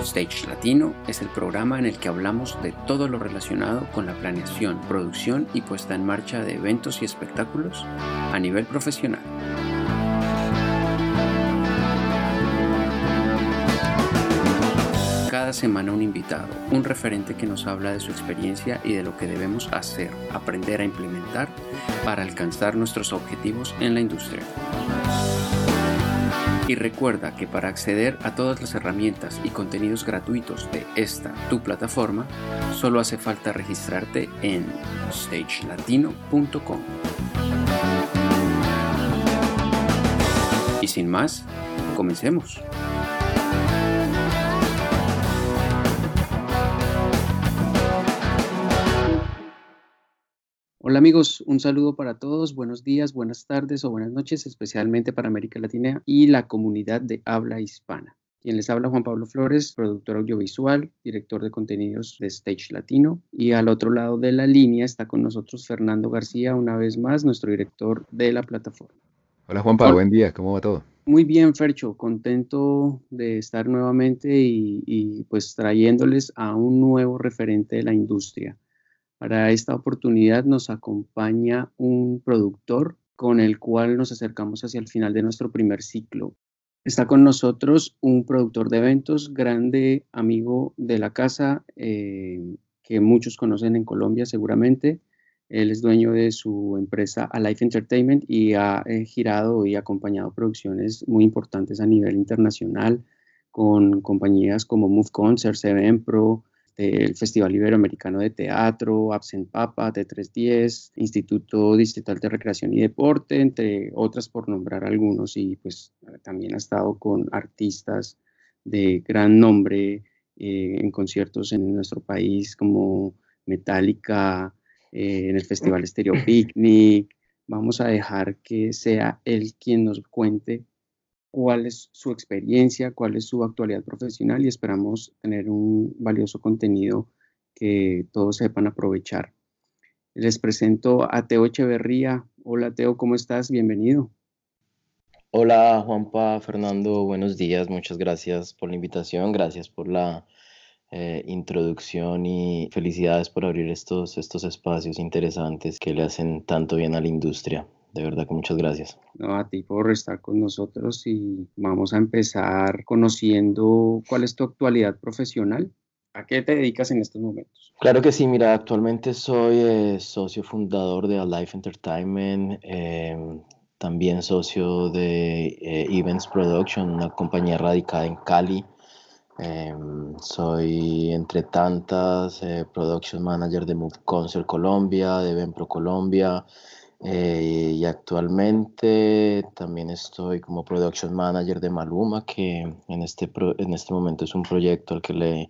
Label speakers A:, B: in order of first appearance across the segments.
A: Stage Latino es el programa en el que hablamos de todo lo relacionado con la planeación, producción y puesta en marcha de eventos y espectáculos a nivel profesional. Cada semana un invitado, un referente que nos habla de su experiencia y de lo que debemos hacer, aprender a implementar para alcanzar nuestros objetivos en la industria. Y recuerda que para acceder a todas las herramientas y contenidos gratuitos de esta tu plataforma, solo hace falta registrarte en stagelatino.com. Y sin más, comencemos. Hola amigos, un saludo para todos, buenos días, buenas tardes o buenas noches, especialmente para América Latina y la comunidad de habla hispana. Quien les habla Juan Pablo Flores, productor audiovisual, director de contenidos de Stage Latino. Y al otro lado de la línea está con nosotros Fernando García, una vez más, nuestro director de la plataforma.
B: Hola Juan Pablo, buen día, ¿cómo va todo?
A: Muy bien, Fercho, contento de estar nuevamente y, y pues trayéndoles a un nuevo referente de la industria para esta oportunidad nos acompaña un productor con el cual nos acercamos hacia el final de nuestro primer ciclo. Está con nosotros un productor de eventos, grande amigo de la casa, eh, que muchos conocen en Colombia seguramente. Él es dueño de su empresa Alive Entertainment y ha eh, girado y acompañado producciones muy importantes a nivel internacional con compañías como Move Concerts, Event Pro, el Festival Iberoamericano de Teatro, Absent Papa, T310, Instituto Distrital de Recreación y Deporte, entre otras por nombrar algunos, y pues también ha estado con artistas de gran nombre eh, en conciertos en nuestro país como Metallica, eh, en el Festival Stereo Picnic. Vamos a dejar que sea él quien nos cuente cuál es su experiencia, cuál es su actualidad profesional y esperamos tener un valioso contenido que todos sepan aprovechar. Les presento a Teo Echeverría. Hola Teo, ¿cómo estás? Bienvenido.
C: Hola Juanpa, Fernando, buenos días, muchas gracias por la invitación, gracias por la eh, introducción y felicidades por abrir estos, estos espacios interesantes que le hacen tanto bien a la industria. De verdad que muchas gracias.
A: No, a ti por estar con nosotros y vamos a empezar conociendo cuál es tu actualidad profesional. ¿A qué te dedicas en estos momentos?
C: Claro que sí, mira, actualmente soy eh, socio fundador de Alive Entertainment, em, también socio de eh, Events Production, una compañía radicada en Cali. Em, soy, entre tantas, eh, Production Manager de Move Concert Colombia, de Event Pro Colombia, eh, y actualmente también estoy como Production Manager de Maluma, que en este, en este momento es un proyecto al que le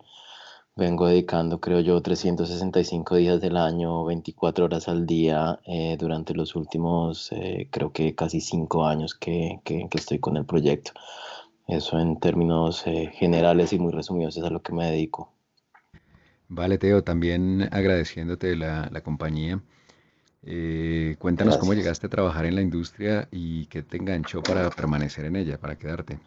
C: vengo dedicando, creo yo, 365 días del año, 24 horas al día, eh, durante los últimos, eh, creo que casi 5 años que, que, estoy con el proyecto. Eso en términos generales y muy resumidos es a lo que me dedico.
B: Vale, Teo, también agradeciéndote la, la compañía. Eh, cuéntanos cómo llegaste a trabajar en la industria y qué te enganchó para permanecer en ella, para quedarte.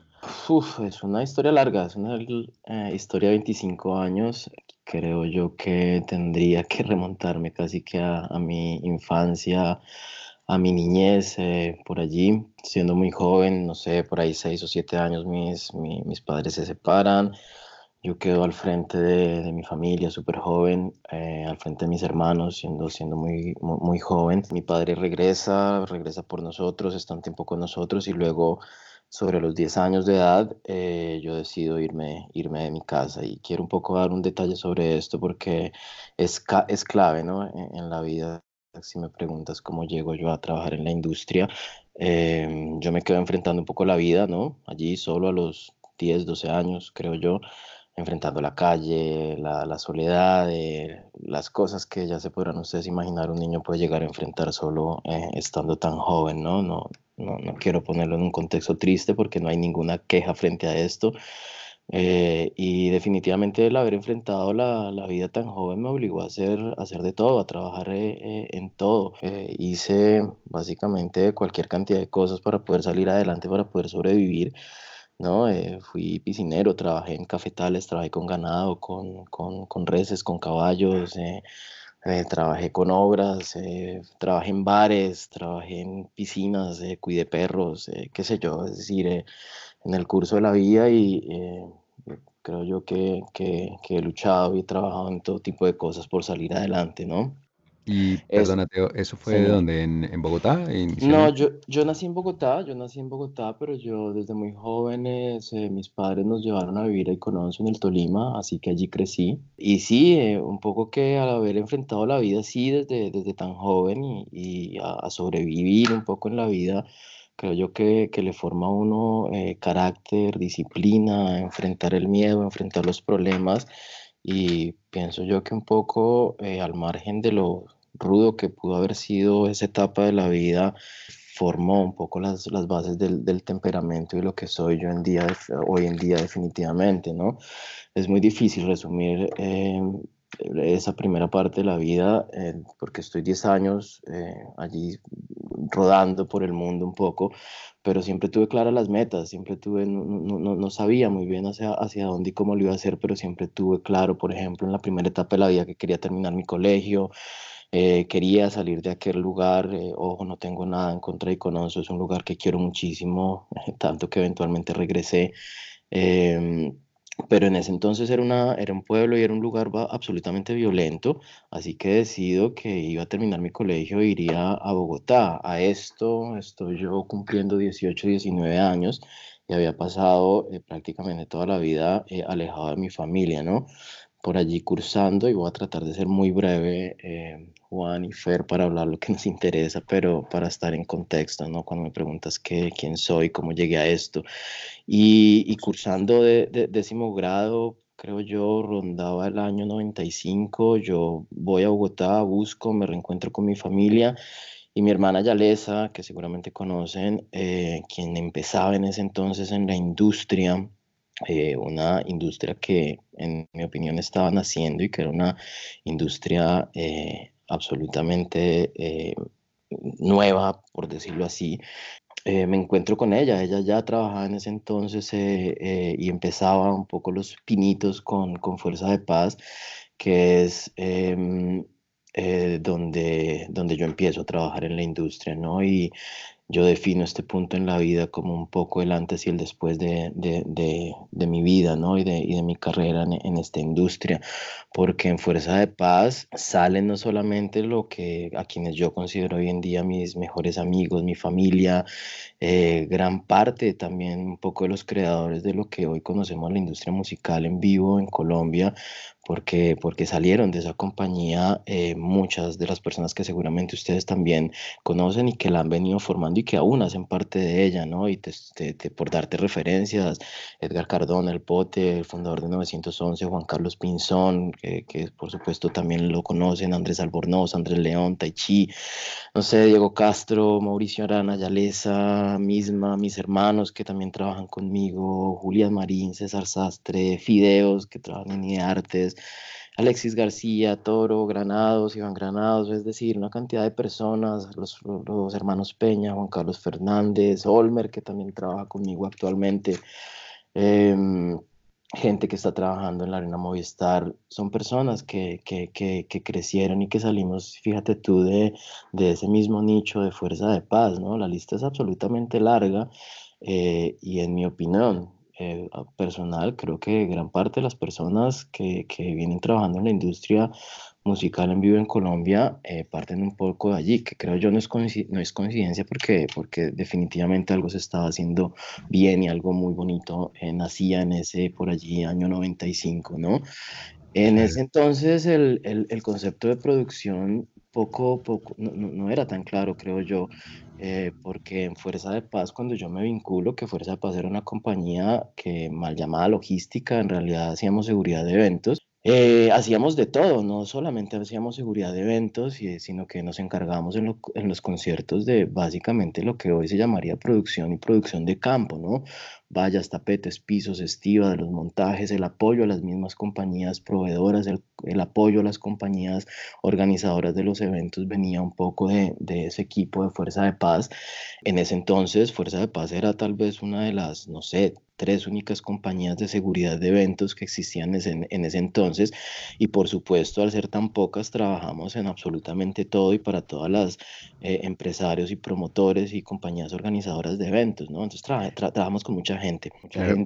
C: Uf, es una historia larga, es una eh, historia de 25 años. Creo yo que tendría que remontarme casi que a, mi infancia, a mi niñez, eh, por allí, siendo muy joven, no sé, por ahí 6 o 7 años mis, mis padres se separan yo quedo al frente de, mi familia súper joven, eh, al frente de mis hermanos, siendo, siendo muy, muy, joven. Mi padre regresa, regresa por nosotros, está un tiempo con nosotros y luego sobre los 10 años de edad eh, yo decido irme, irme de mi casa y quiero un poco dar un detalle sobre esto porque es, es clave ¿no? en, la vida. Si me preguntas cómo llego yo a trabajar en la industria, eh, yo me quedo enfrentando un poco la vida, ¿no? Allí solo a los 10, 12 años, creo yo. Enfrentando la calle, la, soledad, eh, las cosas que ya se podrán ustedes imaginar un niño puede llegar a enfrentar solo eh, estando tan joven, ¿no? No, ¿no? no quiero ponerlo en un contexto triste porque no hay ninguna queja frente a esto, eh, y definitivamente el haber enfrentado la, la, vida tan joven me obligó a hacer, a hacer de todo, a trabajar en todo. hice básicamente cualquier cantidad de cosas para poder salir adelante, para poder sobrevivir. ¿No? fui piscinero, trabajé en cafetales, trabajé con ganado, con, con, con reses, con caballos. trabajé con obras, trabajé en bares, trabajé en piscinas, cuidé perros, qué sé yo, es decir, en el curso de la vida y creo yo que, que, que, he luchado y he trabajado en todo tipo de cosas por salir adelante, ¿no?
B: Y perdona, Teo, ¿eso fue de dónde? ¿En, en Bogotá?
C: No, yo, yo nací en Bogotá, yo nací en Bogotá, pero yo desde muy jóvenes, eh, mis padres nos llevaron a vivir a Icononso en el Tolima, así que allí crecí. Y sí, eh, un poco que al haber enfrentado la vida así desde, desde tan joven y, y a, a, sobrevivir un poco en la vida, creo yo que, que le forma a uno eh, carácter, disciplina, enfrentar el miedo, enfrentar los problemas y pienso yo que un poco eh, al margen de lo rudo que pudo haber sido esa etapa de la vida, formó un poco las, las bases del, del, temperamento y lo que soy yo en día, hoy en día definitivamente, ¿no? Es muy difícil resumir eh, esa primera parte de la vida, eh, porque estoy 10 años eh, allí rodando por el mundo un poco, pero siempre tuve claras las metas, siempre tuve, no, no, no, sabía muy bien hacia, hacia dónde y cómo lo iba a hacer, pero siempre tuve claro, por ejemplo, en la primera etapa de la vida que quería terminar mi colegio, eh, quería salir de aquel lugar, ojo, no tengo nada en contra de Icononso, es un lugar que quiero muchísimo, tanto que eventualmente regresé. Em, pero en ese entonces era, una, era un pueblo y era un lugar absolutamente violento, así que decido que iba a terminar mi colegio e iría a Bogotá. A esto estoy yo cumpliendo 18, 19 años y había pasado eh, prácticamente toda la vida eh, alejado de mi familia, ¿no? Por allí cursando y voy a tratar de ser muy breve, eh, Juan y Fer, para hablar lo que nos interesa, pero para estar en contexto, ¿no? Cuando me preguntas qué, quién soy, cómo llegué a esto. Y, y cursando de, de, décimo grado, creo yo, rondaba el año 95, yo voy a Bogotá, busco, me reencuentro con mi familia y mi hermana Yalesa, que seguramente conocen, eh, quien empezaba en ese entonces en la industria, eh, una industria que en mi opinión estaba naciendo y que era una industria eh, absolutamente eh, nueva, por decirlo así, eh, me encuentro con ella. Ella ya trabajaba en ese entonces y empezaba un poco los pinitos con, con Fuerza de Paz, que es em, donde, donde yo empiezo a trabajar en la industria, ¿no? Y yo defino este punto en la vida como un poco el antes y el después de, de, de, de mi vida, ¿no? Y de, y de mi carrera en, en, esta industria, porque en Fuerza de Paz salen no solamente lo que a quienes yo considero hoy en día mis mejores amigos, mi familia, eh, gran parte también un poco de los creadores de lo que hoy conocemos la industria musical en vivo en Colombia, porque, porque salieron de esa compañía eh, muchas de las personas que seguramente ustedes también conocen y que la han venido formando y que aún hacen parte de ella, ¿no? Y te, te, por darte referencias, Edgar Cardona, el Pote, el fundador de 911, Juan Carlos Pinzón, que, por supuesto también lo conocen, Andrés Albornoz, Andrés León, Taichi, no sé, Diego Castro, Mauricio Arana, Yalesa, misma, mis hermanos que también trabajan conmigo, Julián Marín, César Sastre, Fideos, que trabajan en Artes, Alexis García, Toro, Granados, Iván Granados, es decir, una cantidad de personas, los, los, hermanos Peña, Juan Carlos Fernández, Olmer, que también trabaja conmigo actualmente, eh, gente que está trabajando en la Arena Movistar, son personas que, que, que, que, crecieron y que salimos, fíjate tú, de, de ese mismo nicho de fuerza de paz, ¿no? La lista es absolutamente larga eh, y en mi opinión, eh, personal, creo que gran parte de las personas que, que, vienen trabajando en la industria musical en vivo en Colombia eh, parten un poco de allí, que creo yo no es, no es coincidencia porque, porque definitivamente algo se estaba haciendo bien y algo muy bonito eh, nacía en ese por allí año 95, ¿no? En ese entonces el, el, el concepto de producción poco, poco, no, no, no, era tan claro, creo yo. Eh, porque en Fuerza de Paz, cuando yo me vinculo, que Fuerza de Paz era una compañía que mal llamada logística, en realidad hacíamos seguridad de eventos, eh, hacíamos de todo, no solamente hacíamos seguridad de eventos, sino que nos encargábamos en, en, los conciertos de básicamente lo que hoy se llamaría producción y producción de campo, ¿no? Vallas, tapetes, pisos, estiva de los montajes, el apoyo a las mismas compañías proveedoras, el, apoyo a las compañías organizadoras de los eventos venía un poco de, de, ese equipo de Fuerza de Paz. En ese entonces, Fuerza de Paz era tal vez una de las, no sé, tres únicas compañías de seguridad de eventos que existían en, ese entonces y por supuesto al ser tan pocas trabajamos en absolutamente todo y para todas las eh, empresarios y promotores y compañías organizadoras de eventos, ¿no? Entonces trabajamos con mucha gente.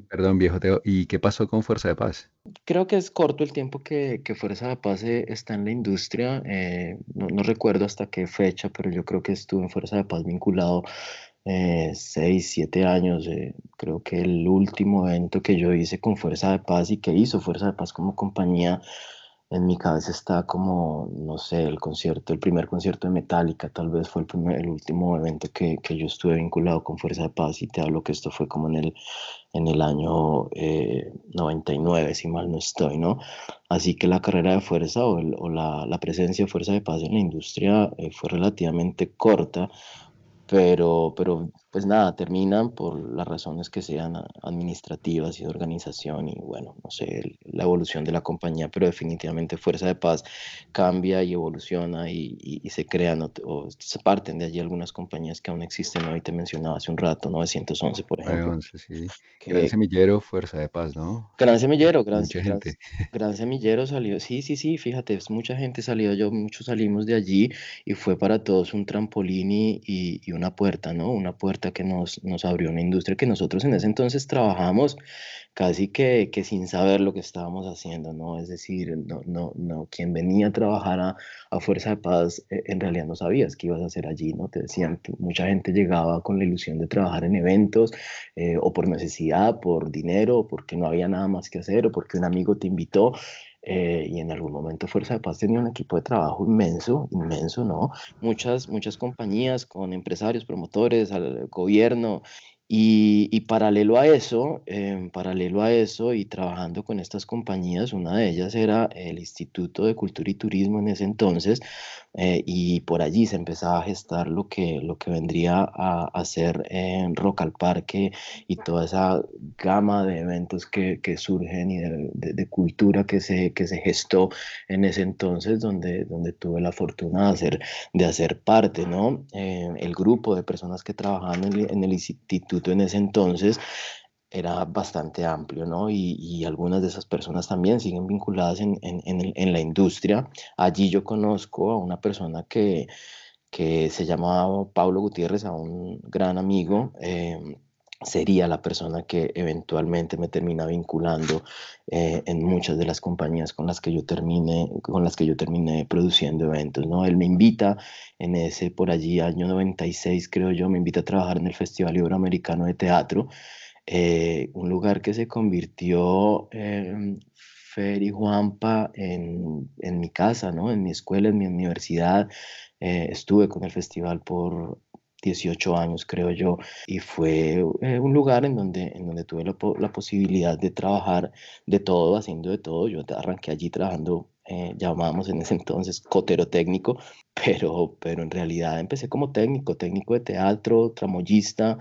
B: Perdón viejo Teo, ¿y qué pasó con Fuerza de Paz?
C: Creo que es corto el tiempo que, Fuerza de Paz eh, está en la industria, eh, no, no recuerdo hasta qué fecha, pero yo creo que estuve en Fuerza de Paz vinculado eh, seis, siete años. Eh, creo que el último evento que yo hice con Fuerza de Paz y que hizo Fuerza de Paz como compañía, en mi cabeza está como, no sé, el concierto, el primer concierto de Metallica, tal vez fue el, primer, el último evento que, que, yo estuve vinculado con Fuerza de Paz y te hablo que esto fue como en el, en el año 99, eh, si mal no estoy, ¿no? Así que la carrera de fuerza o, o la, la, presencia de Fuerza de Paz en la industria fue relativamente corta pero, pero pues nada, terminan por las razones que sean administrativas y de organización y bueno, no sé, la evolución de la compañía, pero definitivamente Fuerza de Paz cambia y evoluciona y, y, se crean o, se parten de allí algunas compañías que aún existen, hoy te mencionaba hace un rato, 911 por ejemplo.
B: sí. gran semillero, Fuerza de Paz, ¿no?
C: Gran semillero, gran, gente. gran, semillero salió, sí, sí, sí, fíjate, mucha gente salió, yo, muchos salimos de allí y fue para todos un trampolín y, y una puerta, ¿no? Una puerta que nos, nos abrió una industria que nosotros en ese entonces trabajamos casi que, que, sin saber lo que estábamos haciendo, ¿no? Es decir, no, no, no, quien venía a trabajar a, a Fuerza de Paz eh, en realidad no sabías qué ibas a hacer allí, ¿no? Te decían, mucha gente llegaba con la ilusión de trabajar en eventos eh, o por necesidad, por dinero, porque no había nada más que hacer o porque un amigo te invitó. Eh, y en algún momento Fuerza de Paz tenía un equipo de trabajo inmenso, inmenso, ¿no? Muchas, muchas compañías con empresarios, promotores, al gobierno, y, paralelo a eso, eh, paralelo a eso y trabajando con estas compañías, una de ellas era el Instituto de Cultura y Turismo en ese entonces, eh, y por allí se empezaba a gestar lo que, lo que vendría a, a ser en Rock al Parque y toda esa gama de eventos que, que surgen y de, de, cultura que se, que se gestó en ese entonces, donde, donde tuve la fortuna de hacer, de hacer parte, ¿no? Eh, el grupo de personas que trabajaban en en el Instituto en ese entonces era bastante amplio, ¿no? Y, algunas de esas personas también siguen vinculadas en, la industria. Allí yo conozco a una persona que, que se llamaba Pablo Gutiérrez, a un gran amigo. Em, sería la persona que eventualmente me termina vinculando eh, en muchas de las compañías con las que yo termine con las que yo terminé produciendo eventos no él me invita en ese por allí año 96 creo yo me invita a trabajar en el Festival Iberoamericano de Teatro eh, un lugar que se convirtió eh, Fer y Juanpa en, en, mi casa no en mi escuela en mi universidad eh, estuve con el festival por 18 años, creo yo, y fue eh, un lugar en donde, en donde tuve la, posibilidad de trabajar de todo, haciendo de todo. Yo arranqué allí trabajando, eh, llamábamos en ese entonces cotero técnico, pero, pero en realidad empecé como técnico, técnico de teatro, tramoyista.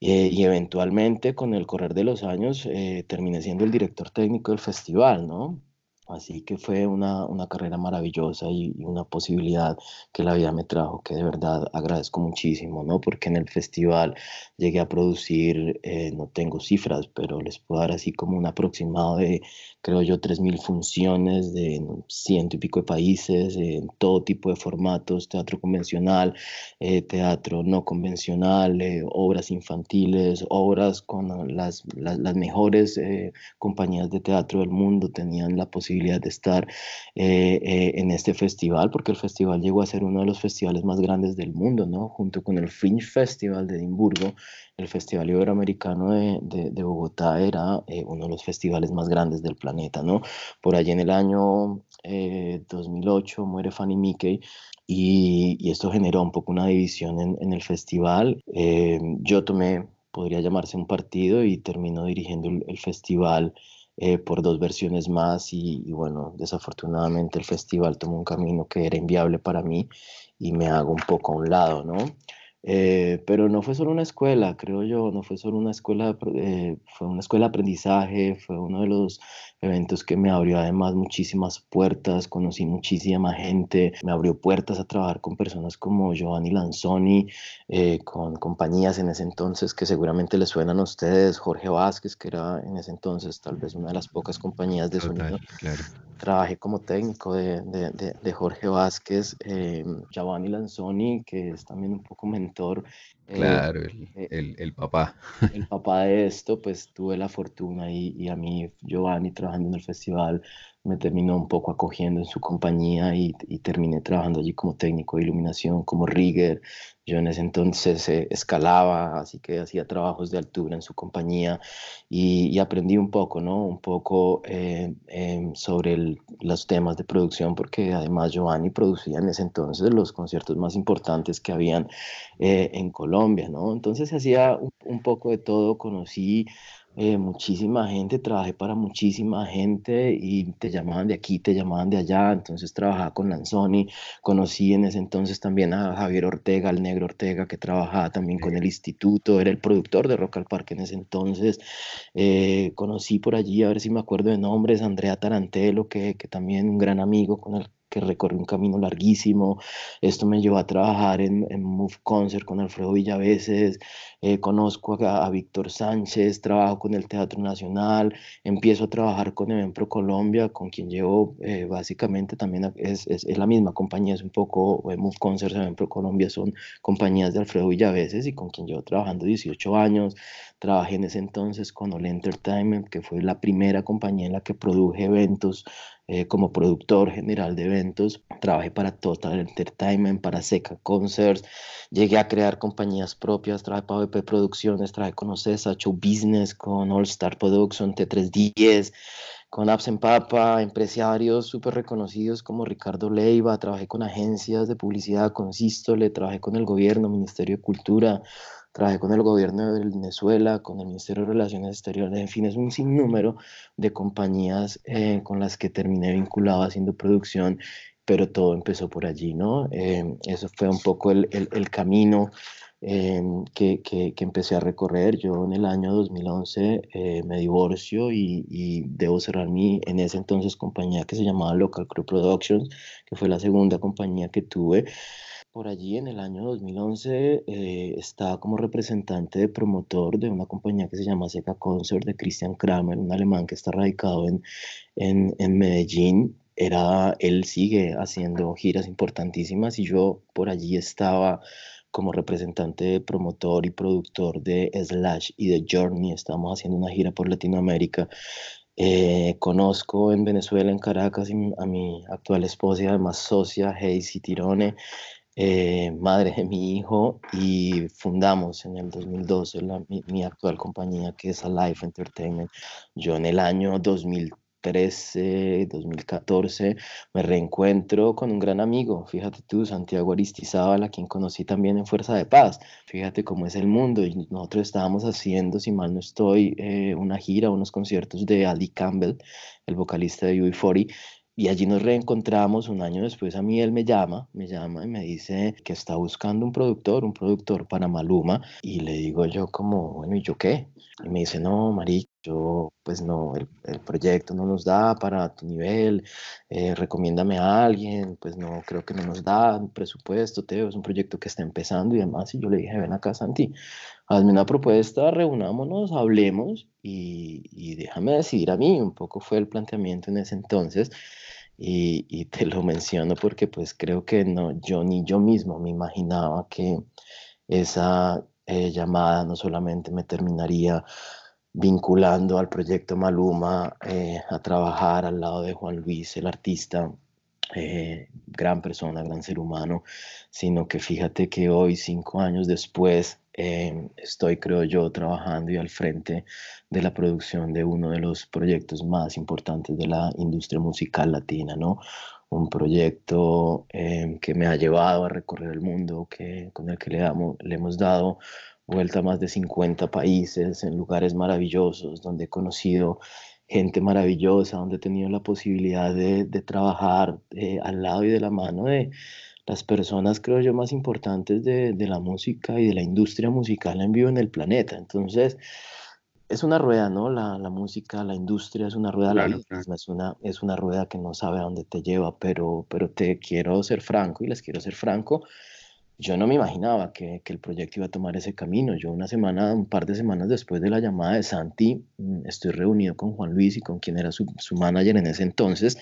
C: Eh, y eventualmente con el correr de los años terminé siendo el director técnico del festival, ¿no? Así que fue una, una carrera maravillosa y, una posibilidad que la vida me trajo, que de verdad agradezco muchísimo, ¿no? Porque en el festival llegué a producir, eh, no tengo cifras, pero les puedo dar así como un aproximado de, creo yo, 3.000 funciones de ciento y pico de países, en todo tipo de formatos, teatro convencional, eh, teatro no convencional, eh, obras infantiles, obras con las, las, las mejores compañías de teatro del mundo, tenían la posibilidad de estar eh, eh, en este festival, porque el festival llegó a ser uno de los festivales más grandes del mundo, ¿no? Junto con el Fringe Festival de Edimburgo, el Festival Iberoamericano de, de, Bogotá era eh, uno de los festivales más grandes del planeta, ¿no? Por allí en el año 2008 muere Fanny Mickey y, esto generó un poco una división en, el festival. Eh, yo tomé, podría llamarse un partido y terminó dirigiendo el, festival eh, por dos versiones más y, y, bueno, desafortunadamente el festival tomó un camino que era inviable para mí y me hago un poco a un lado, ¿no? Eh, pero no fue solo una escuela, creo yo, no fue solo una escuela, eh, fue una escuela de aprendizaje, fue uno de los eventos que me abrió además muchísimas puertas, conocí muchísima gente, me abrió puertas a trabajar con personas como Giovanni Lanzoni, eh, con compañías en ese entonces que seguramente les suenan a ustedes, Jorge Vázquez, que era en ese entonces tal vez una de las pocas compañías de sonido. Trabajé como técnico de, de, de, Jorge Vázquez, Giovanni Lanzoni, que es también un poco mentor
B: eh, claro, eh, el, el, papá.
C: El papá de esto, pues tuve la fortuna y, y a mí, Giovanni, trabajando en el festival, me terminó un poco acogiendo en su compañía y, terminé trabajando allí como técnico de iluminación, como rigger. Yo en ese entonces eh, escalaba, así que hacía trabajos de altura en su compañía y, aprendí un poco, ¿no? Un poco eh, em, sobre los temas de producción, porque además Giovanni producía en ese entonces los conciertos más importantes que habían eh, en Colombia, ¿no? Entonces hacía un, un poco de todo, conocí eh, muchísima gente, trabajé para muchísima gente y te llamaban de aquí, te llamaban de allá, entonces trabajaba con Lanzoni, conocí en ese entonces también a Javier Ortega, el negro Ortega, que trabajaba también con el instituto, era el productor de Rock al Parque en ese entonces, eh, conocí por allí, a ver si me acuerdo de nombres, Andrea Tarantelo, que, que también un gran amigo con el que recorrí un camino larguísimo. Esto me llevó a trabajar en, en Move Concert con Alfredo Villaveses, eh, conozco a, Víctor Sánchez, trabajo con el Teatro Nacional, empiezo a trabajar con Pro Colombia, con quien llevo eh, básicamente también es, es, es, la misma compañía, es un poco, eh, Move Concert, Pro Colombia son compañías de Alfredo Villaveses y con quien llevo trabajando 18 años. Trabajé en ese entonces con Ole Entertainment, que fue la primera compañía en la que produje eventos eh, como productor general de eventos. Trabajé para Total Entertainment, para Seca Concerts. Llegué a crear compañías propias. Trabajé para BP Producciones, trabajé con Ocesa, Show Business, con All Star Production, T310 con Apps en Papa, empresarios súper reconocidos como Ricardo Leiva, trabajé con agencias de publicidad, con Sístole, trabajé con el gobierno, Ministerio de Cultura, trabajé con el gobierno de Venezuela, con el Ministerio de Relaciones Exteriores, en fin, es un sinnúmero de compañías eh, con las que terminé vinculado haciendo producción, pero todo empezó por allí, ¿no? Eh, eso fue un poco el, el, camino eh, que, que, que, empecé a recorrer. Yo en el año 2011 me divorcio y, y, debo cerrar mi, en ese entonces, compañía que se llamaba Local Crew Productions, que fue la segunda compañía que tuve. Por allí en el año 2011 eh, estaba como representante de promotor de una compañía que se llama Seca Concert de Christian Kramer, un alemán que está radicado en, en, en Medellín. Era, él sigue haciendo giras importantísimas y yo por allí estaba como representante de promotor y productor de Slash y de Journey. Estábamos haciendo una gira por Latinoamérica. Eh, conozco en Venezuela, en Caracas, a mi actual esposa y además socia, Hazy Tirone. Eh, madre de mi hijo y fundamos en el 2012 mi, actual compañía que es Alive Entertainment. Yo en el año 2013, 2014 me reencuentro con un gran amigo, fíjate tú, Santiago Aristizábal, a quien conocí también en Fuerza de Paz. Fíjate cómo es el mundo y nosotros estábamos haciendo, si mal no estoy, eh, una gira, unos conciertos de Ali Campbell, el vocalista de UB40 y allí nos reencontramos un año después. A mí él me llama, me llama y me dice que está buscando un productor, un productor para Maluma. Y le digo yo como, bueno, ¿y yo qué? Y me dice, no, Mari, yo pues no, el, el, proyecto no nos da para tu nivel, eh, recomiéndame a alguien, pues no, creo que no nos da presupuesto, Teo, es un proyecto que está empezando y demás. Y yo le dije, ven acá, Santi, hazme una propuesta, reunámonos, hablemos y, y déjame decidir a mí. Un poco fue el planteamiento en ese entonces. Y, te lo menciono porque pues creo que no, yo ni yo mismo me imaginaba que esa eh, llamada no solamente me terminaría vinculando al proyecto Maluma eh, a trabajar al lado de Juan Luis, el artista, eh, gran persona, gran ser humano, sino que fíjate que hoy, cinco años después, Em, estoy, creo yo, trabajando y al frente de la producción de uno de los proyectos más importantes de la industria musical latina, ¿no? un proyecto em, que me ha llevado a recorrer el mundo, que, con el que le, damos, le hemos dado vuelta a más de 50 países, en lugares maravillosos, donde he conocido gente maravillosa, donde he tenido la posibilidad de, de trabajar eh, al lado y de la mano de las personas, creo yo, más importantes de, de, la música y de la industria musical en vivo en el planeta. Entonces, es una rueda, ¿no? La, la música, la industria es una rueda, la es, una, es una rueda que no sabe a dónde te lleva, pero, pero te quiero ser franco y les quiero ser franco. Yo no me imaginaba que, que, el proyecto iba a tomar ese camino. Yo una semana, un par de semanas después de la llamada de Santi, mm, estoy reunido con Juan Luis y con quien era su, su manager en ese entonces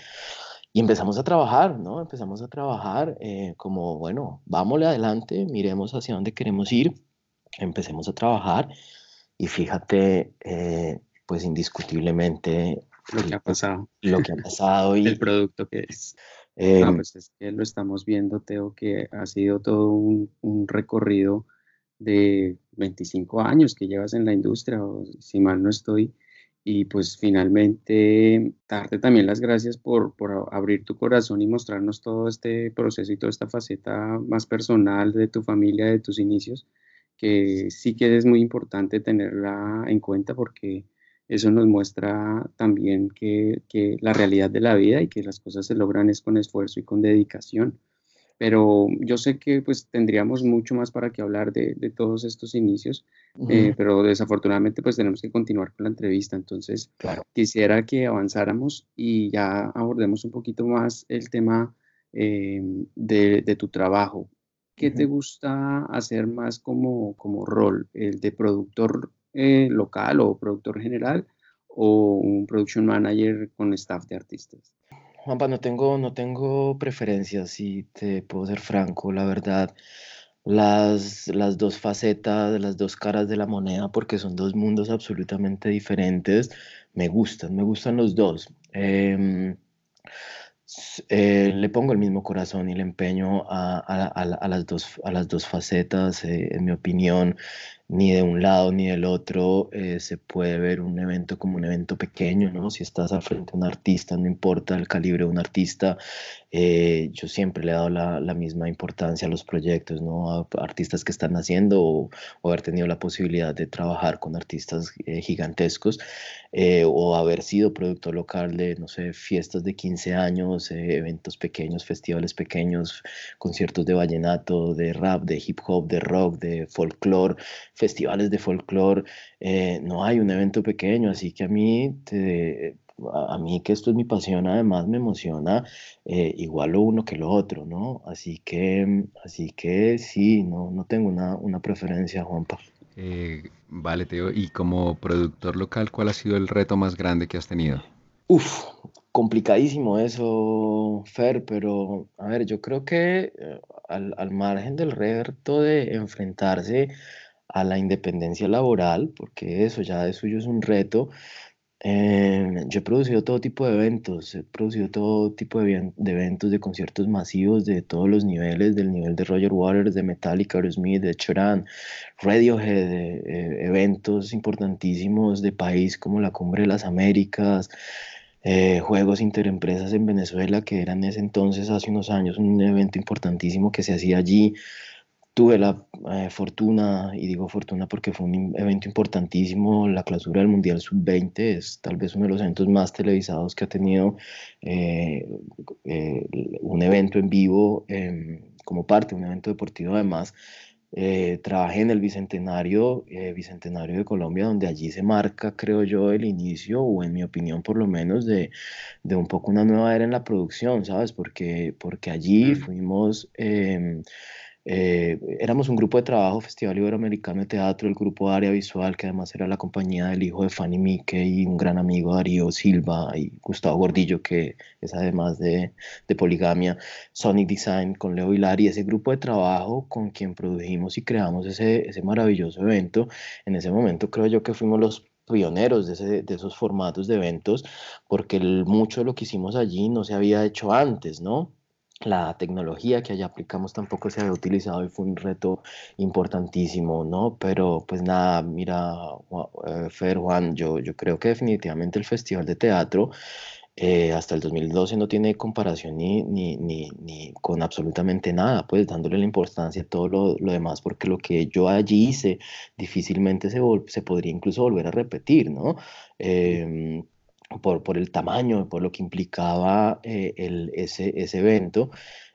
C: y empezamos a trabajar, ¿no? Empezamos a trabajar eh, como, bueno, vámonos adelante, miremos hacia dónde queremos ir, empecemos a trabajar y fíjate, eh, pues indiscutiblemente
A: lo que ha pasado.
C: Lo que ha pasado y
A: el producto que es. Eh, pues es que lo estamos viendo, Teo, que ha sido todo un, un, recorrido de 25 años que llevas en la industria, o si mal no estoy, y pues finalmente darte también las gracias por, por abrir tu corazón y mostrarnos todo este proceso y toda esta faceta más personal de tu familia, de tus inicios, que sí que es muy importante tenerla en cuenta porque eso nos muestra también que, que, la realidad de la vida y que las cosas se logran es con esfuerzo y con dedicación. Pero yo sé que pues tendríamos mucho más para que hablar de, de todos estos inicios, eh, pero desafortunadamente pues tenemos que continuar con la entrevista. Entonces claro. quisiera que avanzáramos y ya abordemos un poquito más el tema eh, de, de, tu trabajo. ¿Qué te gusta hacer más como, como rol? ¿El de productor eh, local o productor general o un production manager con staff de artistas?
C: Juanpa, no tengo, no tengo preferencias, si te puedo ser franco, la verdad. Las, las dos facetas, las dos caras de la moneda, porque son dos mundos absolutamente diferentes, me gustan, me gustan los dos. Eh, eh, le pongo el mismo corazón y el empeño a, a, a, a las, dos, a las dos facetas. Eh, en mi opinión, ni de un lado ni del otro eh, se puede ver un evento como un evento pequeño, ¿no? Si estás al frente de un artista, no importa el calibre de un artista, eh, yo siempre le he dado la, misma importancia a los proyectos, ¿no? A artistas que están haciendo o, haber tenido la posibilidad de trabajar con artistas eh, gigantescos o haber sido productor local de, no sé, fiestas de 15 años, eventos pequeños, festivales pequeños, conciertos de vallenato, de rap, de hip hop, de rock, de folclore, festivales de folclore. Eh, no hay un evento pequeño, así que a mí te, a mí que esto es mi pasión, además me emociona eh, igual lo uno que lo otro, ¿no? Así que, así que sí, no, no tengo una, una preferencia, Juanpa.
B: Eh, vale, Teo, y como productor local, ¿cuál ha sido el reto más grande que has tenido?
C: Uf, complicadísimo eso, Fer, pero a ver, yo creo que eh, al, al margen del reto de enfrentarse a la independencia laboral, porque eso ya de suyo es un reto, eh, yo he producido todo tipo de eventos, he producido todo tipo de, eventos, de conciertos masivos de todos los niveles, del nivel de Roger Waters, de Metallica, Aerosmith, de Choran, Radiohead, de, eh, eventos importantísimos de país como la Cumbre de las Américas, eh, Juegos Interempresas en Venezuela, que eran en ese entonces, hace unos años, un evento importantísimo que se hacía allí tuve la eh, fortuna, y digo fortuna porque fue un evento importantísimo, la clausura del Mundial Sub-20 es tal vez uno de los eventos más televisados que ha tenido eh, eh, un evento en vivo como parte de un evento deportivo además. Eh, trabajé en el Bicentenario, Bicentenario de Colombia, donde allí se marca, creo yo, el inicio, o en mi opinión por lo menos, de, de un poco una nueva era en la producción, ¿sabes? Porque, porque allí fuimos... Eh, éramos un grupo de trabajo, Festival Iberoamericano de Teatro, el grupo Área Visual, que además era la compañía del hijo de Fanny Mique y un gran amigo Darío Silva y Gustavo Gordillo, que es además de, de Poligamia, Sonic Design con Leo Hilar y ese grupo de trabajo con quien produjimos y creamos ese, ese maravilloso evento. En ese momento creo yo que fuimos los pioneros de, ese, de, esos formatos de eventos, porque el, mucho de lo que hicimos allí no se había hecho antes, ¿no? La tecnología que allá aplicamos tampoco se había utilizado y fue un reto importantísimo, ¿no? Pero pues nada, mira, eh, Fer, Juan, yo, yo creo que definitivamente el Festival de Teatro eh, hasta el 2012 no tiene comparación ni, ni, ni, ni, con absolutamente nada, pues dándole la importancia a todo lo, lo, demás, porque lo que yo allí hice difícilmente se, se podría incluso volver a repetir, ¿no? Eh, por, por, el tamaño, por lo que implicaba eh, el, ese, ese evento.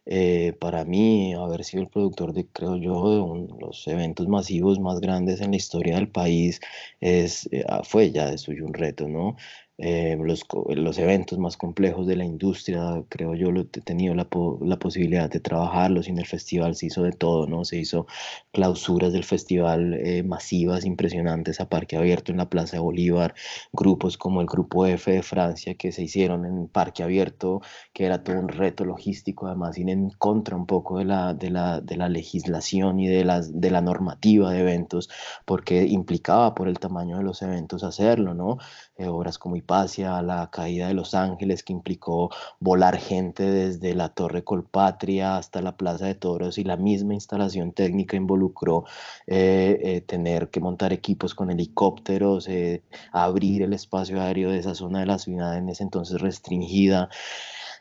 C: Eh, para mí, haber sido el productor de, creo yo, de los eventos masivos más grandes en la historia del país, es, eh, fue ya de suyo un reto, ¿no? Eh, los, los, eventos más complejos de la industria, creo yo, lo, he tenido la, la, posibilidad de trabajarlos y en el festival se hizo de todo, ¿no? Se hizo clausuras del festival eh, masivas, impresionantes a parque abierto en la Plaza Bolívar, grupos como el Grupo F de Francia que se hicieron en parque abierto, que era todo un reto logístico, además ir en contra un poco de la, de la, de la legislación y de, las, de la normativa de eventos, porque implicaba por el tamaño de los eventos hacerlo, ¿no? Eh, obras como Hipacia, la caída de Los Ángeles, que implicó volar gente desde la Torre Colpatria hasta la Plaza de Toros y la misma instalación técnica involucró eh, eh, tener que montar equipos con helicópteros, abrir el espacio aéreo de esa zona de la ciudad en ese entonces restringida.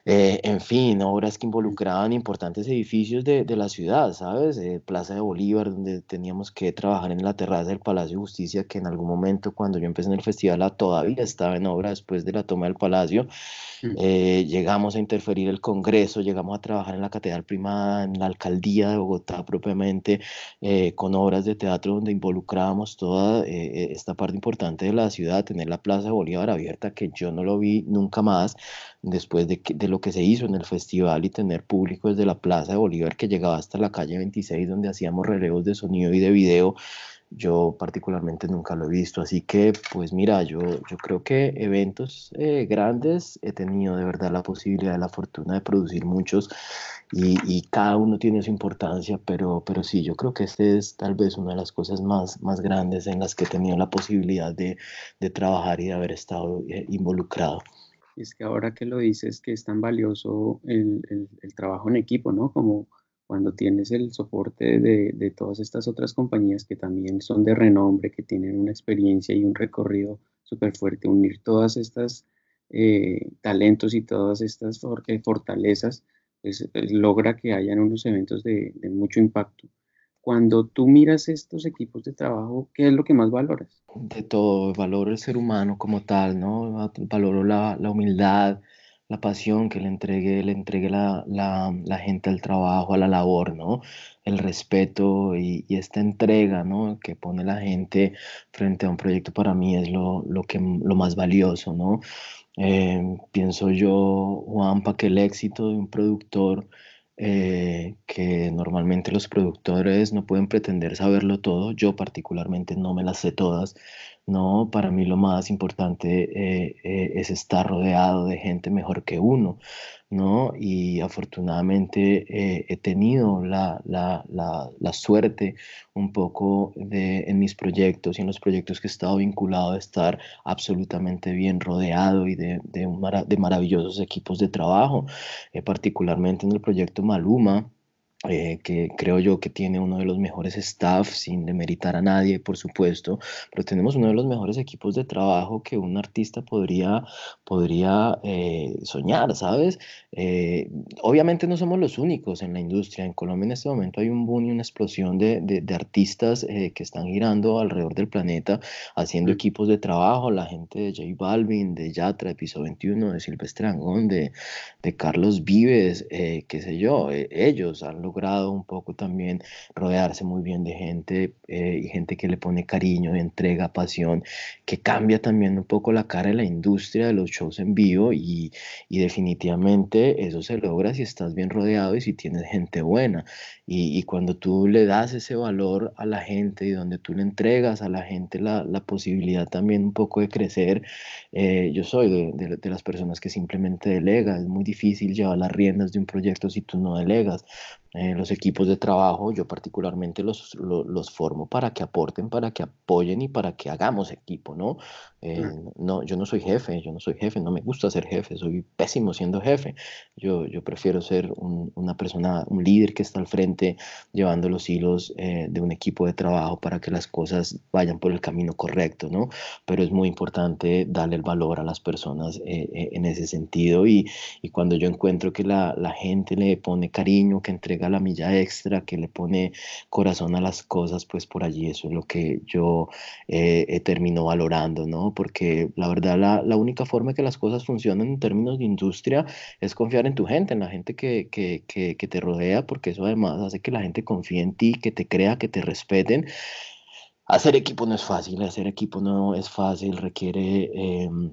C: Eh, en fin, obras que involucraban importantes edificios de, de la ciudad, ¿sabes? Eh, Plaza de Bolívar, donde teníamos que trabajar en la terraza del Palacio de Justicia, que en algún momento cuando yo empecé en el festival todavía estaba en obra después de la toma del Palacio. Mm. Eh, llegamos a interferir el Congreso, llegamos a trabajar en la Catedral Primada, en la Alcaldía de Bogotá propiamente, con obras de teatro donde involucrábamos toda esta parte importante de la ciudad, tener la Plaza de Bolívar abierta, que yo no lo vi nunca más después de, de, lo que se hizo en el festival y tener público desde la Plaza de Bolívar que llegaba hasta la calle 26 donde hacíamos relevos de sonido y de video, yo particularmente nunca lo he visto. Así que, pues mira, yo, yo creo que eventos eh, grandes he tenido de verdad la posibilidad, la fortuna de producir muchos y, y, cada uno tiene su importancia, pero, pero sí, yo creo que este es tal vez una de las cosas más, más grandes en las que he tenido la posibilidad de, de trabajar y de haber estado eh, involucrado
A: es que ahora que lo dices que es tan valioso el, el, trabajo en equipo, ¿no? Como cuando tienes el soporte de, de, todas estas otras compañías que también son de renombre, que tienen una experiencia y un recorrido súper fuerte, unir todas estas eh, talentos y todas estas eh, fortalezas, pues, eh, logra que hayan unos eventos de, de mucho impacto. Cuando tú miras estos equipos de trabajo, ¿qué es lo que más valoras?
C: De todo, valoro el ser humano como tal, ¿no? Valoro la, la humildad, la pasión que le entregue, le entregue la, la, la, gente al trabajo, a la labor, ¿no? El respeto y, y, esta entrega, ¿no? Que pone la gente frente a un proyecto para mí es lo, lo, que, lo más valioso, ¿no? Eh, pienso yo, Juanpa, que el éxito de un productor eh, que normalmente los productores no pueden pretender saberlo todo. Yo particularmente no me las sé todas. No, para mí lo más importante eh, eh, es estar rodeado de gente mejor que uno. ¿no? Y afortunadamente eh, he tenido la, la, la, suerte un poco de, en mis proyectos y en los proyectos que he estado vinculado de estar absolutamente bien rodeado y de, de, de maravillosos equipos de trabajo, particularmente en el proyecto Maluma eh, que creo yo que tiene uno de los mejores staff, sin demeritar a nadie, por supuesto, pero tenemos uno de los mejores equipos de trabajo que un artista podría, podría eh, soñar, ¿sabes? Eh, obviamente no somos los únicos en la industria. En Colombia en este momento hay un boom y una explosión de, de, de artistas que están girando alrededor del planeta haciendo equipos de trabajo, la gente de J Balvin, de Yatra, de Piso 21, de Silvestre Angón, de, de Carlos Vives, qué sé yo, ellos han logrado un poco también rodearse muy bien de gente eh, y gente que le pone cariño, entrega, pasión, que cambia también un poco la cara de la industria de los shows en vivo y, y definitivamente eso se logra si estás bien rodeado y si tienes gente buena. Y, cuando tú le das ese valor a la gente y donde tú le entregas a la gente la, la posibilidad también un poco de crecer, eh, yo soy de, de, de, las personas que simplemente delega. Es muy difícil llevar las riendas de un proyecto si tú no delegas eh, los equipos de trabajo, yo particularmente los, los, formo para que aporten, para que apoyen y para que hagamos equipo, ¿no? Eh, no, yo no soy jefe, yo no soy jefe, no me gusta ser jefe, soy pésimo siendo jefe. Yo, yo prefiero ser una persona, un líder que está al frente, llevando los hilos eh, de un equipo de trabajo para que las cosas vayan por el camino correcto, ¿no? Pero es muy importante darle el valor a las personas en ese sentido y, y, cuando yo encuentro que la, la gente le pone cariño, que entrega la milla extra, que le pone corazón a las cosas, pues por allí eso es lo que yo eh, termino valorando, ¿no? Porque la verdad la, la, única forma que las cosas funcionan en términos de industria es confiar en tu gente, en la gente que, que, que, te rodea, porque eso además hace que la gente confíe en ti, que te crea, que te respeten. Hacer equipo no es fácil, hacer equipo no es fácil, requiere... Em,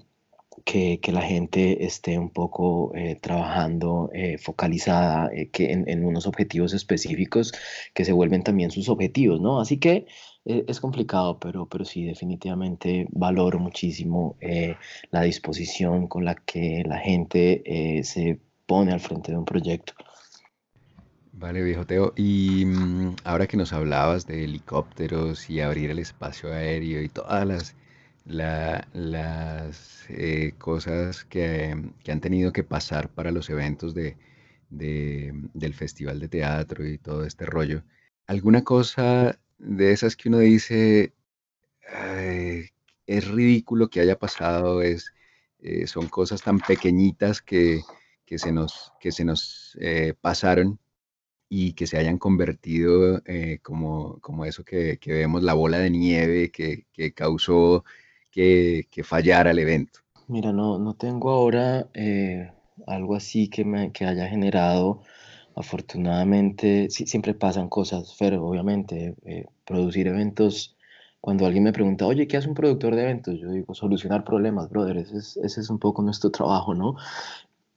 C: que, que, la gente esté un poco eh, trabajando eh, focalizada eh, que en, en, unos objetivos específicos que se vuelven también sus objetivos, ¿no? Así que es complicado, pero, pero sí, definitivamente valoro muchísimo la disposición con la que la gente se pone al frente de un proyecto.
B: Vale, viejo Teo. Y mm, ahora que nos hablabas de helicópteros y abrir el espacio aéreo y todas las las eh, cosas que, han tenido que pasar para los eventos de, del Festival de Teatro y todo este rollo. ¿Alguna cosa de esas que uno dice, es ridículo que haya pasado, es, eh, son cosas tan pequeñitas que, se nos, que se nos eh, pasaron y que se hayan convertido como, como eso que, vemos, la bola de nieve que, que causó que, fallara el evento?
C: Mira, no, no tengo ahora eh, algo así que, me, que haya generado. Afortunadamente, sí, siempre pasan cosas, pero obviamente eh, producir eventos, cuando alguien me pregunta, oye, ¿qué hace un productor de eventos? Yo digo, solucionar problemas, brother, ese es, ese es un poco nuestro trabajo, ¿no?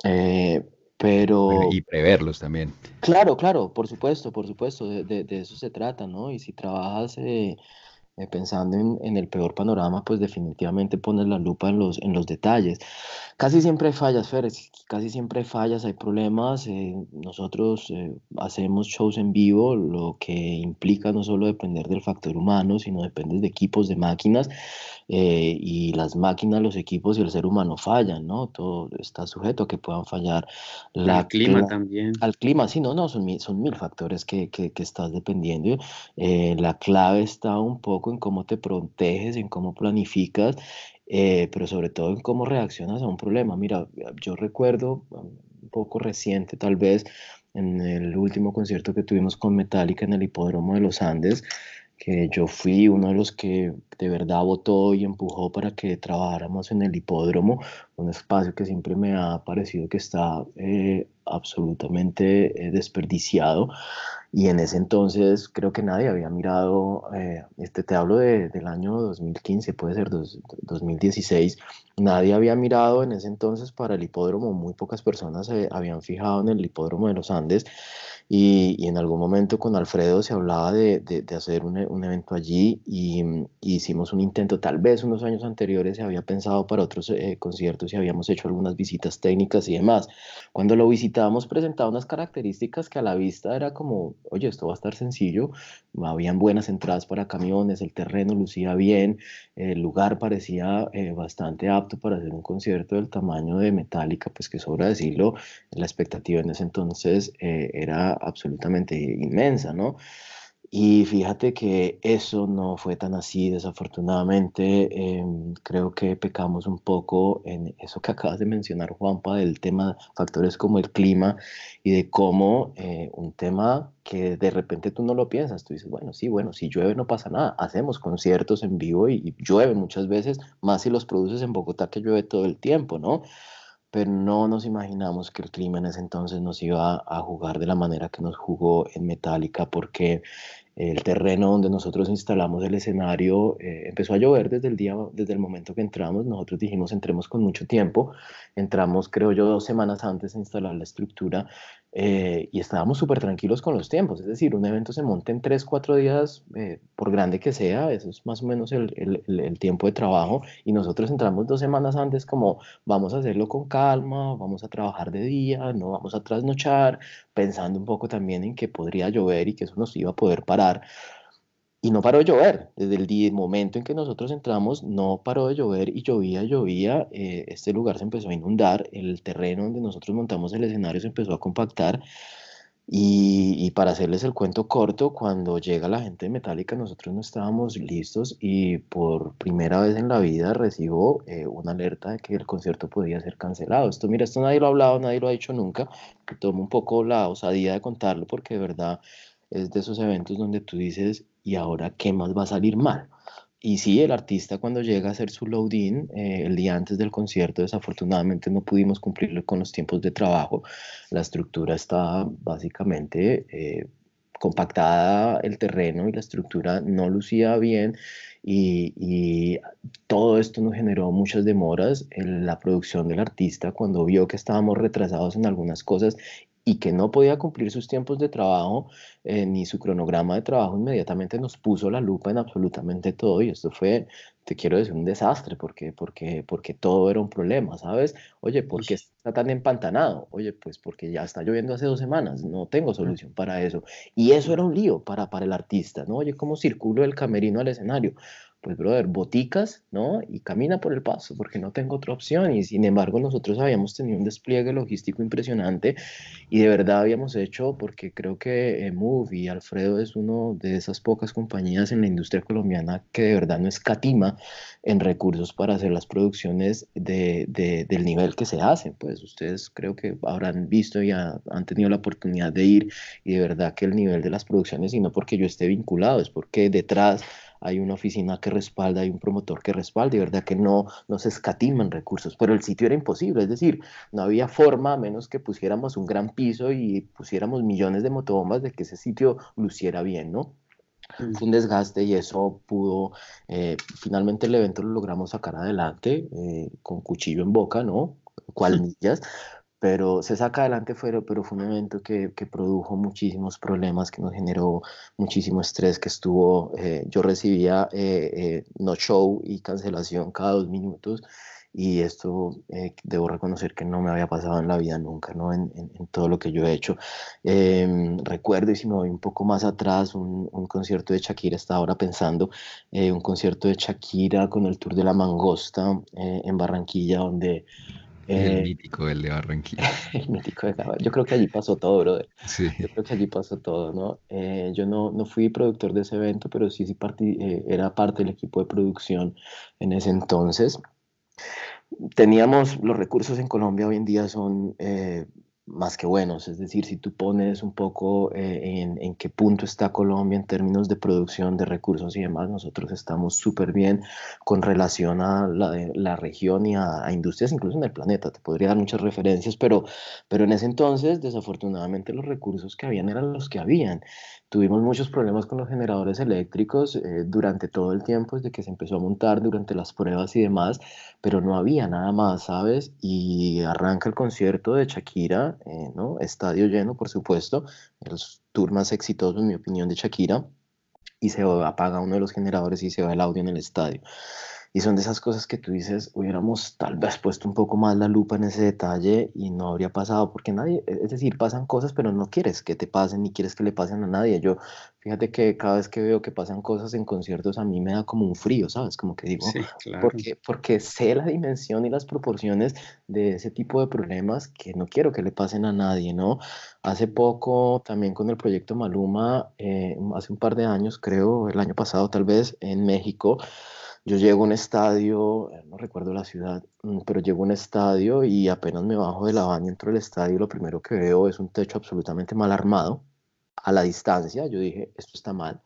C: Eh, pero...
B: y preverlos también.
C: Claro, claro, por supuesto, por supuesto, de, de, eso se trata, ¿no? Y si trabajas eh, pensando en, el peor panorama, pues definitivamente pones la lupa en los, en los detalles. Casi siempre hay fallas, Fer, casi siempre hay fallas, hay problemas. Eh, nosotros eh, hacemos shows en vivo, lo que implica no solo depender del factor humano, sino depende de equipos, de máquinas, y las máquinas, los equipos y el ser humano fallan, ¿no? Todo está sujeto a que puedan fallar.
A: La, clima también.
C: Al clima, sí, no, no, son, son mil factores que, que, que estás dependiendo. la clave está un poco en cómo te proteges, en cómo planificas, eh, pero sobre todo en cómo reaccionas a un problema. Mira, yo recuerdo um, un poco reciente, tal vez, en el último concierto que tuvimos con Metallica en el Hipódromo de los Andes, que yo fui uno de los que de verdad votó y empujó para que trabajáramos en el hipódromo, un espacio que siempre me ha parecido que está eh, absolutamente eh, desperdiciado. Y en ese entonces creo que nadie había mirado, eh, este te hablo de, del año 2015, puede ser 2016, nadie había mirado en ese entonces para el hipódromo, muy pocas personas se habían fijado en el hipódromo de los Andes y, en algún momento con Alfredo se hablaba de, de, hacer un, un, evento allí y, hicimos un intento, tal vez unos años anteriores se había pensado para otros eh, conciertos y habíamos hecho algunas visitas técnicas y demás. Cuando lo visitábamos presentaba unas características que a la vista era como, oye, esto va a estar sencillo, habían buenas entradas para camiones, el terreno lucía bien, el lugar parecía eh, bastante apto para hacer un concierto del tamaño de Metallica, pues que sobra decirlo, la expectativa en ese entonces eh, era absolutamente inmensa, ¿no? Y fíjate que eso no fue tan así, desafortunadamente. Em, creo que pecamos un poco en eso que acabas de mencionar, Juanpa, del tema, factores como el clima y de cómo eh, un tema que de repente tú no lo piensas, tú dices, bueno, sí, bueno, si llueve no pasa nada, hacemos conciertos en vivo y llueve muchas veces, más si los produces en Bogotá que llueve todo el tiempo, ¿no? Pero no nos imaginamos que el clima en ese entonces nos iba a jugar de la manera que nos jugó en Metallica, porque el terreno donde nosotros instalamos el escenario eh, empezó a llover desde el día, desde el momento que entramos. Nosotros dijimos entremos con mucho tiempo. Entramos, creo yo, dos semanas antes de instalar la estructura eh, y estábamos súper tranquilos con los tiempos. Es decir, un evento se monta en tres, cuatro días, eh, por grande que sea, eso es más o menos el, el, el, tiempo de trabajo. Y nosotros entramos dos semanas antes como vamos a hacerlo con calma, vamos a trabajar de día, no vamos a trasnochar, pensando un poco también en que podría llover y que eso nos iba a poder parar. Y no paró de llover. Desde el día, momento en que nosotros entramos, no paró de llover y llovía, llovía. Eh, este lugar se empezó a inundar. El terreno donde nosotros montamos el escenario se empezó a compactar. Y, para hacerles el cuento corto, cuando llega la gente de Metallica, nosotros no estábamos listos y por primera vez en la vida recibo eh, una alerta de que el concierto podía ser cancelado. Esto, mira, esto nadie lo ha hablado, nadie lo ha dicho nunca. Tomo un poco la osadía de contarlo porque de verdad es de esos eventos donde tú dices, ¿y ahora qué más va a salir mal? Y sí, el artista cuando llega a hacer su load-in eh, el día antes del concierto, desafortunadamente no pudimos cumplirlo con los tiempos de trabajo. La estructura está básicamente eh, compactada, el terreno y la estructura no lucía bien y, y, todo esto nos generó muchas demoras en la producción del artista cuando vio que estábamos retrasados en algunas cosas y que no podía cumplir sus tiempos de trabajo eh, ni su cronograma de trabajo, inmediatamente nos puso la lupa en absolutamente todo y esto fue, te quiero decir, un desastre porque, porque, porque todo era un problema, ¿sabes? Oye, ¿por qué está tan empantanado? Oye, pues porque ya está lloviendo hace dos semanas, no tengo solución para eso. Y eso era un lío para, para el artista, ¿no? Oye, ¿cómo circulo el camerino al escenario? Pues, brother, boticas, ¿no? Y camina por el paso, porque no tengo otra opción. Y sin embargo, nosotros habíamos tenido un despliegue logístico impresionante y de verdad habíamos hecho, porque creo que eh, Move y Alfredo es uno de esas pocas compañías en la industria colombiana que de verdad no escatima en recursos para hacer las producciones de, del nivel que se hacen. Pues ustedes creo que habrán visto y han tenido la oportunidad de ir y de verdad que el nivel de las producciones, y no porque yo esté vinculado, es porque detrás hay una oficina que respalda, hay un promotor que respalda, y verdad que no, no se escatiman recursos, pero el sitio era imposible, es decir, no había forma a menos que pusiéramos un gran piso y pusiéramos millones de motobombas de que ese sitio luciera bien, ¿no? Mm. Fue un desgaste y eso pudo, eh, finalmente el evento lo logramos sacar adelante eh, con cuchillo en boca, ¿no? Cualmillas, pero se saca adelante fuera, pero fue un evento que, que, produjo muchísimos problemas, que nos generó muchísimo estrés, que estuvo, eh, yo recibía eh, eh, no show y cancelación cada dos minutos y esto debo reconocer que no me había pasado en la vida nunca, ¿no? En, en, todo lo que yo he hecho. Em, recuerdo, y si me voy un poco más atrás, un, un concierto de Shakira, estaba ahora pensando, un concierto de Shakira con el Tour de la Mangosta en Barranquilla, donde
B: el eh, mítico, el de Barranquilla.
C: el mítico de Yo creo que allí pasó todo, brother. Sí. Yo creo que allí pasó todo, ¿no? Eh, yo no, no fui productor de ese evento, pero sí, sí eh, era parte del equipo de producción en ese entonces. Teníamos los recursos en Colombia hoy en día son más que buenos. Es decir, si tú pones un poco eh, en, en, qué punto está Colombia en términos de producción de recursos y demás, nosotros estamos súper bien con relación a la, la región y a, a, industrias, incluso en el planeta. Te podría dar muchas referencias, pero, pero en ese entonces, desafortunadamente, los recursos que habían eran los que habían. Tuvimos muchos problemas con los generadores eléctricos eh, durante todo el tiempo, desde que se empezó a montar, durante las pruebas y demás, pero no había nada más, ¿sabes? Y arranca el concierto de Shakira, eh, ¿no? Estadio lleno, por supuesto, el tour más exitoso, en mi opinión, de Shakira, y se apaga uno de los generadores y se va el audio en el estadio. Y son de esas cosas que tú dices, hubiéramos tal vez puesto un poco más la lupa en ese detalle y no habría pasado, porque nadie, e, es decir, pasan cosas, pero no quieres que te pasen ni quieres que le pasen a nadie. Yo, fíjate que cada vez que veo que pasan cosas en conciertos, a mí me da como un frío, ¿sabes? Como que digo, porque, porque sé la dimensión y las proporciones de ese tipo de problemas que no quiero que le pasen a nadie, ¿no? Hace poco, también con el proyecto Maluma, eh, hace un par de años, creo, el año pasado tal vez, en México, yo llego a un estadio, eh, no recuerdo la ciudad, mm, pero llego a un estadio y apenas me bajo de la baña, entro del estadio, lo primero que veo es un techo absolutamente mal armado. A la distancia, yo dije, esto está mal.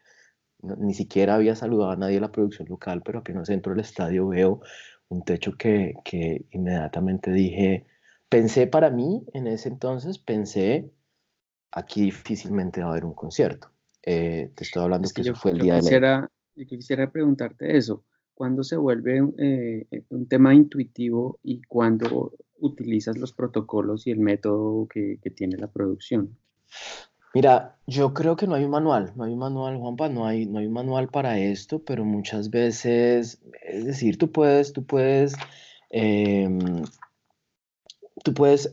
C: ni siquiera había saludado a nadie de la producción local, pero apenas entro del estadio veo un techo que, que inmediatamente dije, pensé para mí en ese entonces, pensé, aquí difícilmente va a haber un concierto. te estoy hablando que, eso fue el
A: día quisiera, de... Yo quisiera preguntarte eso. ¿Cuándo se vuelve un tema intuitivo y cuándo utilizas los protocolos y el método que, tiene la producción?
C: Mira, yo creo que no hay un manual, no hay un manual, Juanpa, no hay, no hay un manual para esto, pero muchas veces, es decir, tú puedes, tú puedes em, tú puedes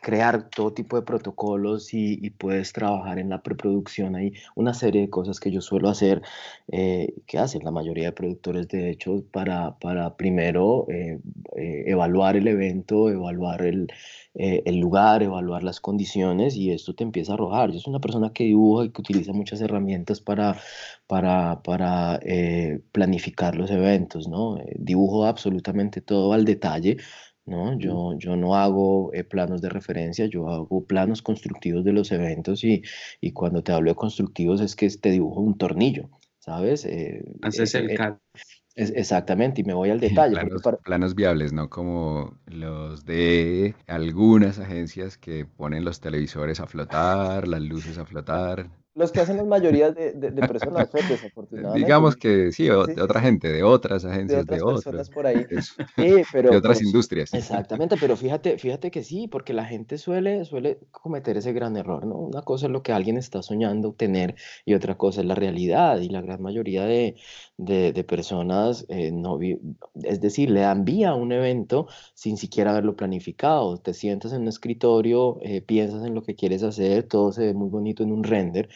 C: crear todo tipo de protocolos y, puedes trabajar en la preproducción. Hay una serie de cosas que yo suelo hacer, eh, que hacen la mayoría de productores, de hecho, para, para primero eh, eh, evaluar el evento, evaluar el, el, lugar, evaluar las condiciones y esto te empieza a arrojar. Yo soy una persona que dibuja y que utiliza muchas herramientas para, para, para planificar los eventos, ¿no? dibujo absolutamente todo al detalle ¿no? Yo, yo no hago eh, planos de referencia, yo hago planos constructivos de los eventos y, y, cuando te hablo de constructivos es que te dibujo un tornillo, ¿sabes?
A: Eh, Haces el
C: eh, exactamente, y me voy al detalle.
B: Planos, planos, viables, ¿no? Como los de algunas agencias que ponen los televisores a flotar, las luces a flotar
C: los que hacen las mayorías de, de, personas, pues, desafortunadamente.
B: Digamos que sí, de otra gente, de otras agencias, de otras.
C: personas por ahí. Sí, pero,
B: de otras industrias.
C: Exactamente, pero fíjate, fíjate que sí, porque la gente suele, suele cometer ese gran error, ¿no? Una cosa es lo que alguien está soñando tener y otra cosa es la realidad. Y la gran mayoría de, de personas, eh, no es decir, le dan vía a un evento sin siquiera haberlo planificado. Te sientas en un escritorio, eh, piensas en lo que quieres hacer, todo se ve muy bonito en un render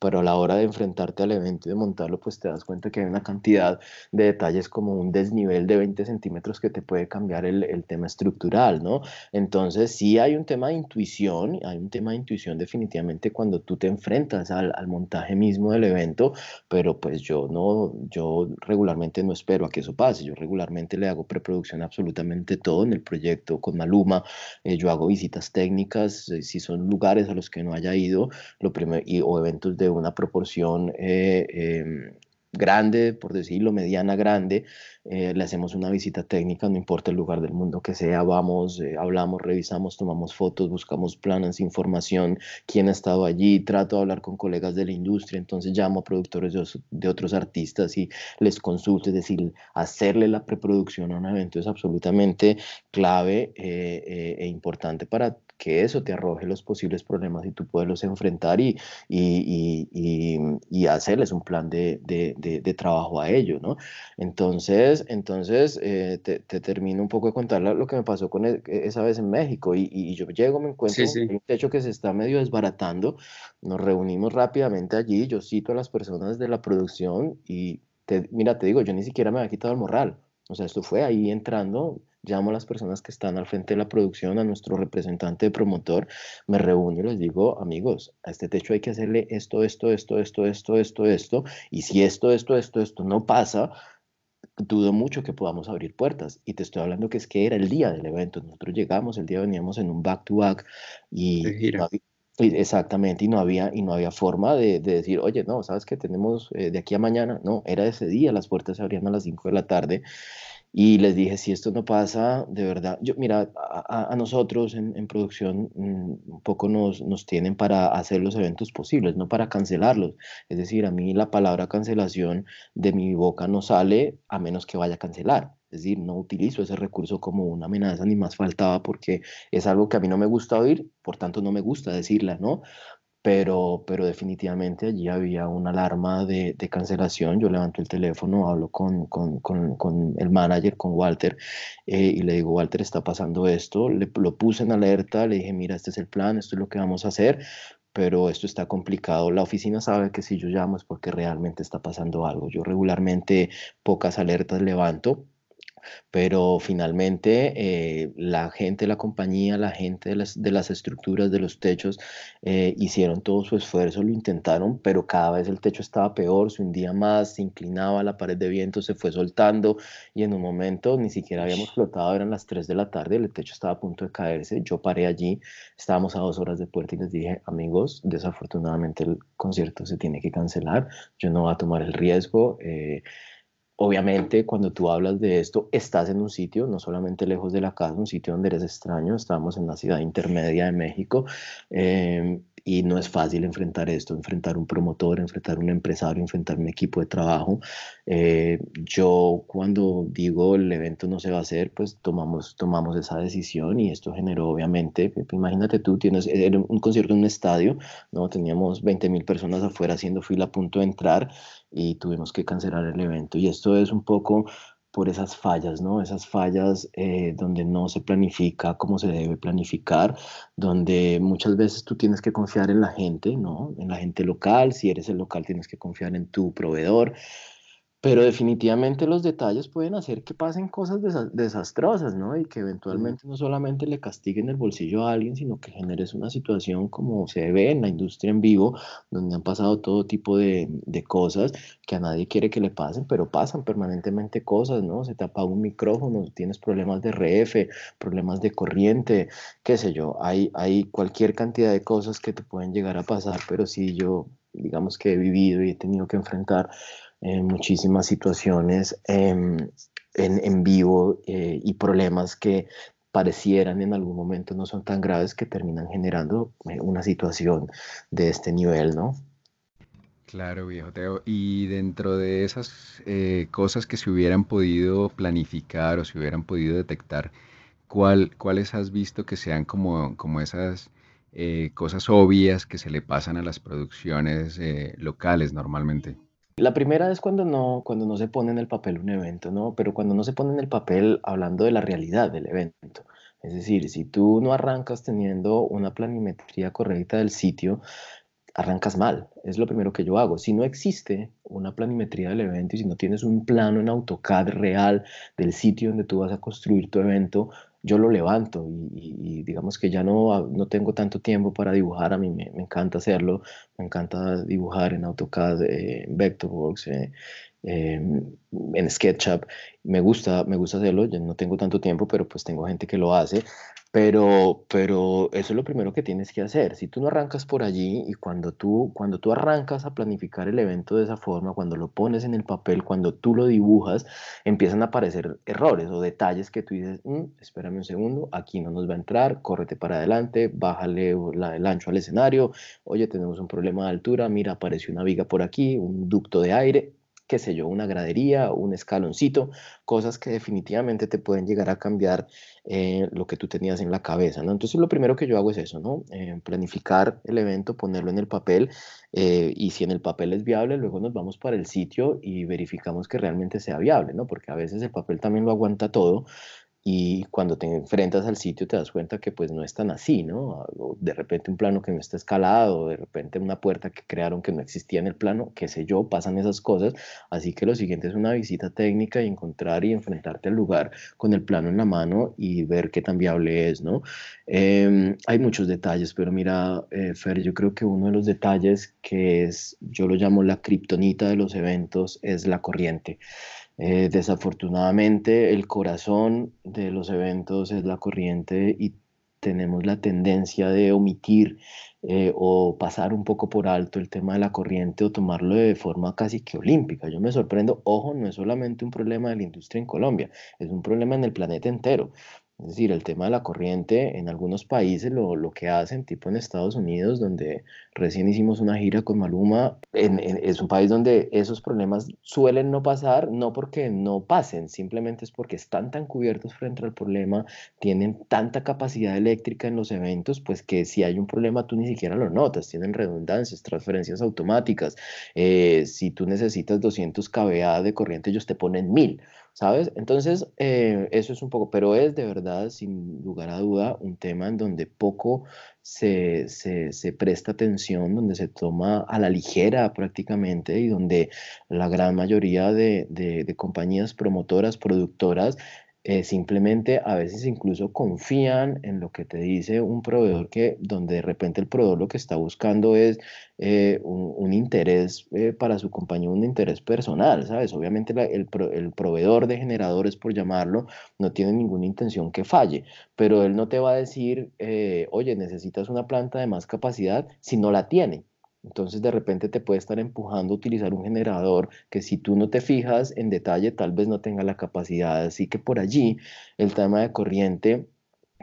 C: pero a la hora de enfrentarte al evento y de montarlo, pues te das cuenta que hay una cantidad de detalles como un desnivel de 20 centímetros que te puede cambiar el, el tema estructural, ¿no? Entonces sí hay un tema de intuición, hay un tema de intuición definitivamente cuando tú te enfrentas al, al montaje mismo del evento, pero pues yo no, yo regularmente no espero a que eso pase, yo regularmente le hago preproducción absolutamente todo en el proyecto con Maluma, eh, yo hago visitas técnicas, eh, si son lugares a los que no haya ido, lo primero, y, o eventos de una proporción eh, em, grande, por decirlo, mediana grande, eh, le hacemos una visita técnica, no importa el lugar del mundo que sea, vamos, eh, hablamos, revisamos, tomamos fotos, buscamos planes, información, quién ha estado allí, trato de hablar con colegas de la industria, entonces llamo a productores de, otros artistas y les consulto, es decir, hacerle la preproducción a un evento es absolutamente clave e importante para que eso te arroje los posibles problemas y tú poderlos enfrentar y, y, y, y hacerles un plan de, de, de, trabajo a ello, ¿no? Entonces, entonces eh, te, te, termino un poco de contar lo que me pasó con e, e, esa vez en México y, yo llego, me encuentro en un techo que se está medio desbaratando, nos reunimos rápidamente allí, yo cito a las personas de la producción y te, mira, te digo, yo ni siquiera me había quitado el morral, o sea, esto fue ahí entrando, llamo a las personas que están al frente de la producción, a nuestro representante de promotor, me reúno y les digo, amigos, a este techo hay que hacerle esto, esto, esto, esto, esto, esto, esto, y si esto, esto, esto, esto no pasa, dudo mucho que podamos abrir puertas. Y te estoy hablando que es que era el día del evento. Nosotros llegamos, el día veníamos en un back-to-back y... exactamente, y no había, y no había forma de, decir, oye, no, sabes que tenemos eh, de aquí a mañana, no, era ese día, las puertas se abrían a las 5 de la tarde y les dije, si esto no pasa, de verdad, yo, mira, a, nosotros en, producción mm, un poco nos, nos tienen para hacer los eventos posibles, no para cancelarlos. Es decir, a mí la palabra cancelación de mi boca no sale a menos que vaya a cancelar. Es decir, no utilizo ese recurso como una amenaza ni más faltaba porque es algo que a mí no me gusta oír, por tanto no me gusta decirla, ¿no? Pero, pero definitivamente allí había una alarma de, de cancelación. Yo levanto el teléfono, hablo con, con, con, el manager, con Walter, eh, y le digo, Walter, está pasando esto. Le, lo puse en alerta, le dije, mira, este es el plan, esto es lo que vamos a hacer, pero esto está complicado. La oficina sabe que si yo llamo es porque realmente está pasando algo. Yo regularmente pocas alertas levanto pero finalmente eh, la gente de la compañía, la gente de las, de las estructuras, de los techos, eh, hicieron todo su esfuerzo, lo intentaron, pero cada vez el techo estaba peor, se hundía más, se inclinaba, la pared de viento se fue soltando y en un momento ni siquiera habíamos flotado, eran las 3 de la tarde, el techo estaba a punto de caerse, yo paré allí, estábamos a dos horas de puerta y les dije, amigos, desafortunadamente el concierto se tiene que cancelar, yo no voy a tomar el riesgo. Eh, Obviamente, cuando tú hablas de esto, estás en un sitio, no solamente lejos de la casa, un sitio donde eres extraño. Estábamos en una ciudad intermedia de México. Em, y no es fácil enfrentar esto, enfrentar un promotor, enfrentar un empresario, enfrentar un equipo de trabajo. Eh, yo cuando digo el evento no se va a hacer, pues tomamos, tomamos esa decisión y esto generó obviamente, pues, imagínate tú, tienes un concierto en un estadio, ¿no? teníamos 20 mil personas afuera haciendo fila a punto de entrar y tuvimos que cancelar el evento. Y esto es un poco por esas fallas, ¿no? Esas fallas eh, donde no se planifica como se debe planificar, donde muchas veces tú tienes que confiar en la gente, ¿no? En la gente local, si eres el local tienes que confiar en tu proveedor, pero definitivamente los detalles pueden hacer que pasen cosas desastrosas, ¿no? Y que eventualmente no solamente le castiguen el bolsillo a alguien, sino que generes una situación como se ve en la industria en vivo, donde han pasado todo tipo de, de cosas que a nadie quiere que le pasen, pero pasan permanentemente cosas, ¿no? Se te apaga un micrófono, tienes problemas de RF, problemas de corriente, qué sé yo, hay, hay cualquier cantidad de cosas que te pueden llegar a pasar, pero sí yo, digamos que he vivido y he tenido que enfrentar en muchísimas situaciones en, en, vivo eh, y problemas que parecieran en algún momento no son tan graves que terminan generando eh, una situación de este nivel, ¿no?
B: Claro, viejo Teo. Y dentro de esas eh, cosas que se hubieran podido planificar o se hubieran podido detectar, ¿cuál, ¿cuáles has visto que sean como, como esas cosas obvias que se le pasan a las producciones locales normalmente?
C: La primera es cuando no, cuando no se pone en el papel un evento, ¿no? Pero cuando no se pone en el papel hablando de la realidad del evento. Es decir, si tú no arrancas teniendo una planimetría correcta del sitio, arrancas mal. Es lo primero que yo hago. Si no existe una planimetría del evento y si no tienes un plano en AutoCAD real del sitio donde tú vas a construir tu evento, yo lo levanto y, digamos que ya no, no tengo tanto tiempo para dibujar, a mí me, encanta hacerlo, me encanta dibujar en AutoCAD, eh, en Vectorworks, eh, em, en SketchUp, me gusta, me gusta hacerlo, no tengo tanto tiempo, pero pues tengo gente que lo hace, pero, pero eso es lo primero que tienes que hacer. Si tú no arrancas por allí y cuando tú, cuando tú arrancas a planificar el evento de esa forma, cuando lo pones en el papel, cuando tú lo dibujas, empiezan a aparecer errores o detalles que tú dices, mm, espérame un segundo, aquí no nos va a entrar, córrete para adelante, bájale el ancho al escenario, oye, tenemos un problema de altura, mira, apareció una viga por aquí, un ducto de aire, qué sé yo, una gradería, un escaloncito, cosas que definitivamente te pueden llegar a cambiar eh, lo que tú tenías en la cabeza, ¿no? Entonces lo primero que yo hago es eso, ¿no? Eh, planificar el evento, ponerlo en el papel eh, y si en el papel es viable, luego nos vamos para el sitio y verificamos que realmente sea viable, ¿no? Porque a veces el papel también lo aguanta todo, y cuando te enfrentas al sitio te das cuenta que pues no es tan así, ¿no? de repente un plano que no está escalado, de repente una puerta que crearon que no existía en el plano, qué sé yo, pasan esas cosas, así que lo siguiente es una visita técnica y encontrar y enfrentarte al lugar con el plano en la mano y ver qué tan viable es, ¿no? Em, hay muchos detalles, pero mira, eh, Fer, yo creo que uno de los detalles que es, yo lo llamo la kriptonita de los eventos, es la corriente. Eh, desafortunadamente, el corazón de los eventos es la corriente y tenemos la tendencia de omitir eh, o pasar un poco por alto el tema de la corriente o tomarlo de forma casi que olímpica. Yo me sorprendo, ojo, no es solamente un problema de la industria en Colombia, es un problema en el planeta entero. Es decir, el tema de la corriente en algunos países lo, lo, que hacen, tipo en Estados Unidos, donde recién hicimos una gira con Maluma, es un país donde esos problemas suelen no pasar, no porque no pasen, simplemente es porque están tan cubiertos frente al problema, tienen tanta capacidad eléctrica en los eventos, pues que si hay un problema tú ni siquiera lo notas, tienen redundancias, transferencias automáticas, eh, si tú necesitas 200 kVA de corriente, ellos te ponen 1000. ¿Sabes? Entonces, eh, eso es un poco, pero es de verdad, sin lugar a duda, un tema en donde poco se, se, presta atención, donde se toma a la ligera prácticamente y donde la gran mayoría de, de compañías promotoras, productoras, eh, simplemente a veces incluso confían en lo que te dice un proveedor que donde de repente el proveedor lo que está buscando es eh, un, interés eh, para su compañía, un interés personal, ¿sabes? Obviamente el, el, proveedor de generadores, por llamarlo, no tiene ninguna intención que falle, pero él no te va a decir, oye, necesitas una planta de más capacidad si no la tiene. Entonces de repente te puede estar empujando a utilizar un generador que si tú no te fijas en detalle tal vez no tenga la capacidad. Así que por allí el tema de corriente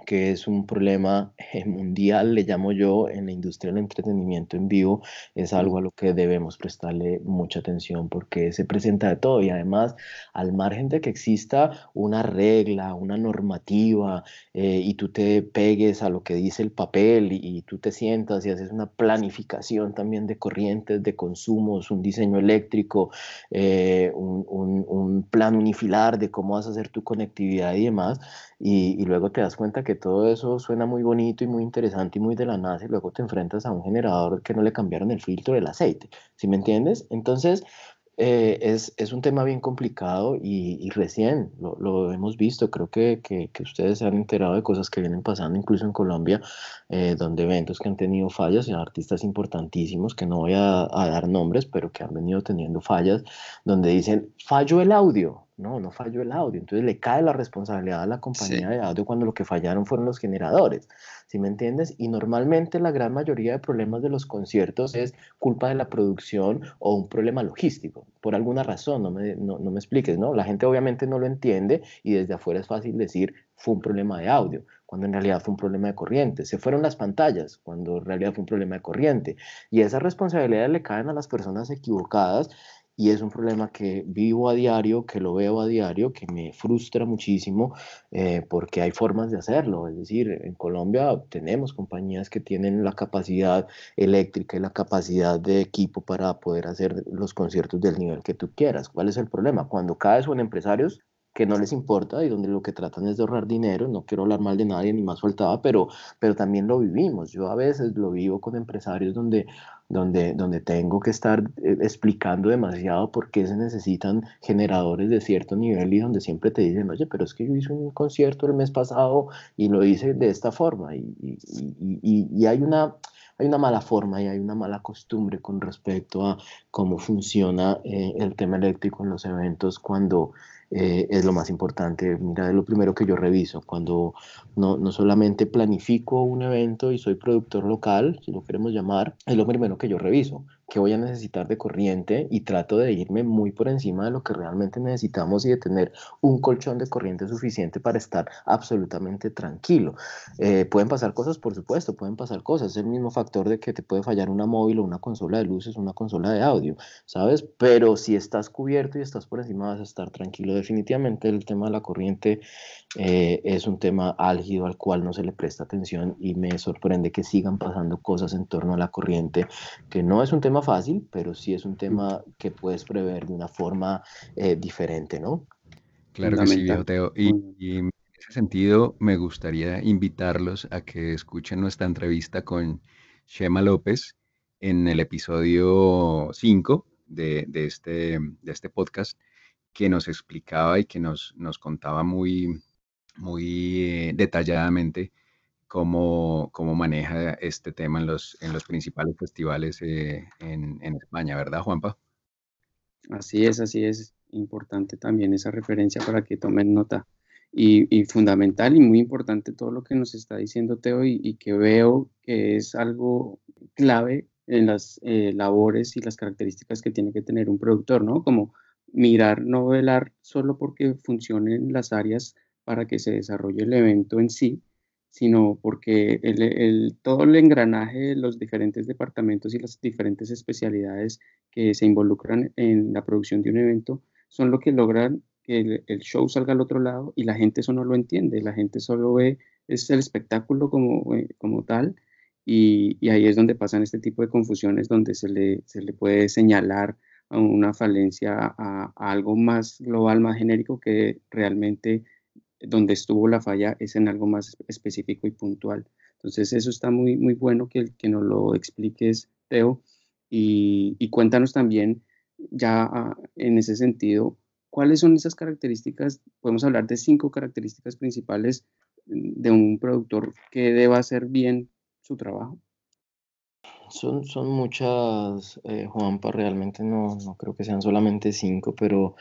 C: que es un problema eh, mundial, le llamo yo, en la industria del entretenimiento en vivo, es algo a lo que debemos prestarle mucha atención porque se presenta de todo y además al margen de que exista una regla, una normativa eh, y tú te pegues a lo que dice el papel y, tú te sientas y haces una planificación también de corrientes, de consumos, un diseño eléctrico, eh, un, un plan unifilar de cómo vas a hacer tu conectividad y demás, y, luego te das cuenta que todo eso suena muy bonito y muy interesante y muy de la NASA y luego te enfrentas a un generador que no le cambiaron el filtro del aceite, ¿sí me entiendes? Entonces, eh, es, es, un tema bien complicado y, y recién lo, lo, hemos visto. Creo que, que, que, ustedes se han enterado de cosas que vienen pasando incluso en Colombia, eh, donde eventos que han tenido fallas y artistas importantísimos, que no voy a, a, dar nombres, pero que han venido teniendo fallas, donde dicen, falló el audio. No, no falló el audio. Entonces le cae la responsabilidad a la compañía de audio cuando lo que fallaron fueron los generadores. ¿Sí me entiendes? Y normalmente la gran mayoría de problemas de los conciertos es culpa de la producción o un problema logístico. Por alguna razón, no me, no, no me expliques, ¿no? La gente obviamente no lo entiende y desde afuera es fácil decir fue un problema de audio, cuando en realidad fue un problema de corriente. Se fueron las pantallas, cuando en realidad fue un problema de corriente. Y esas responsabilidades le caen a las personas equivocadas y es un problema que vivo a diario, que lo veo a diario, que me frustra muchísimo eh, porque hay formas de hacerlo. Es decir, en Colombia tenemos compañías que tienen la capacidad eléctrica y la capacidad de equipo para poder hacer los conciertos del nivel que tú quieras. ¿Cuál es el problema? Cuando cada son empresarios que no les importa y donde lo que tratan es de ahorrar dinero, no quiero hablar mal de nadie ni más faltaba, pero, pero también lo vivimos. Yo a veces lo vivo con empresarios donde donde, donde tengo que estar eh, explicando demasiado por qué se necesitan generadores de cierto nivel y donde siempre te dicen, oye, pero es que yo hice un concierto el mes pasado y lo hice de esta forma. Y, y, y, hay, una, hay una mala forma y hay una mala costumbre con respecto a cómo funciona eh, el tema eléctrico en los eventos cuando eh, es lo más importante. Mira, es lo primero que yo reviso. Cuando no, no, solamente planifico un evento y soy productor local, si lo queremos llamar, es lo primero que yo reviso que voy a necesitar de corriente y trato de irme muy por encima de lo que realmente necesitamos y de tener un colchón de corriente suficiente para estar absolutamente tranquilo. Eh, pueden pasar cosas, por supuesto, pueden pasar cosas. Es el mismo factor de que te puede fallar una móvil o una consola de luces, una consola de audio, ¿sabes? Pero si estás cubierto y estás por encima vas a estar tranquilo. Definitivamente el tema de la corriente eh, es un tema álgido al cual no se le presta atención y me sorprende que sigan pasando cosas en torno a la corriente, que no es un tema fácil, pero sí es un tema que puedes prever de una forma eh, diferente, ¿no?
B: Claro que sí, Teo. Y, y, en ese sentido, me gustaría invitarlos a que escuchen nuestra entrevista con Shema López en el episodio 5 de, de, este, de este podcast, que nos explicaba y que nos, nos contaba muy, muy eh, detalladamente cómo, cómo maneja este tema en los, en los principales festivales eh, en, en, España, ¿verdad, Juanpa?
A: Así es, así es. Importante también esa referencia para que tomen nota. Y, y fundamental y muy importante todo lo que nos está diciendo Teo y, y que veo que es algo clave en las eh, labores y las características que tiene que tener un productor, ¿no? Como mirar, no velar solo porque funcionen las áreas para que se desarrolle el evento en sí, sino porque el, el, todo el engranaje de los diferentes departamentos y las diferentes especialidades que se involucran en la producción de un evento son lo que logran que el, show salga al otro lado y la gente eso no lo entiende, la gente solo ve es el espectáculo como, eh, como tal y, y, ahí es donde pasan este tipo de confusiones donde se le, se le puede señalar una falencia a algo más global, más genérico que realmente donde estuvo la falla es en algo más específico y puntual. Entonces, eso está muy, muy bueno que, que nos lo expliques, Teo, y, cuéntanos también, ya ah, en ese sentido, cuáles son esas características, podemos hablar de cinco características principales de un productor que deba hacer bien su trabajo.
C: Son, son muchas, eh, Juanpa, realmente no, no creo que sean solamente cinco, pero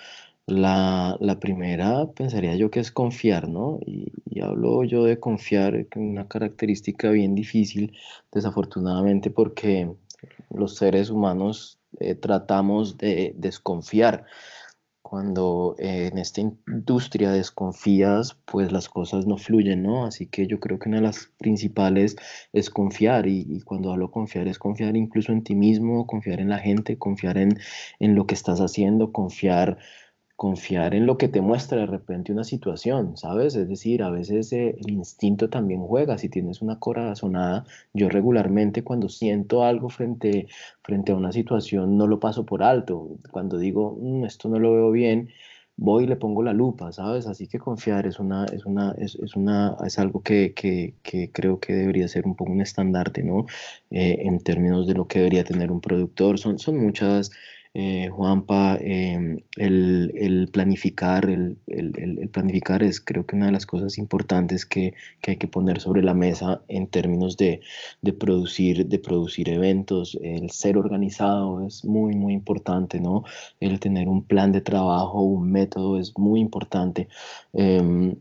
C: la, la, primera pensaría yo que es confiar, ¿no? Y, y hablo yo de confiar, una característica bien difícil, desafortunadamente, porque los seres humanos eh, tratamos de desconfiar. cuando eh, en esta industria desconfías, pues las cosas no fluyen, ¿no? Así que yo creo que una de las principales es confiar y, cuando hablo confiar es confiar incluso en ti mismo, confiar en la gente, confiar en, en lo que estás haciendo, confiar confiar en lo que te muestra de repente una situación, ¿sabes? Es decir, a veces eh, el instinto también juega. Si tienes una corazonada, yo regularmente cuando siento algo frente, frente a una situación no lo paso por alto. Cuando digo, mm, esto no lo veo bien, voy y le pongo la lupa, ¿sabes? Así que confiar es, una, es, una, es, es una, es algo que, que, que, creo que debería ser un poco un estandarte, ¿no? Eh, en términos de lo que debería tener un productor. Son, son muchas eh, Juanpa, em, el, planificar, el, planificar es creo que una de las cosas importantes que, hay que poner sobre la mesa en términos de, producir, de producir eventos. El ser organizado es muy, muy importante, ¿no? El tener un plan de trabajo, un método es muy importante. Em,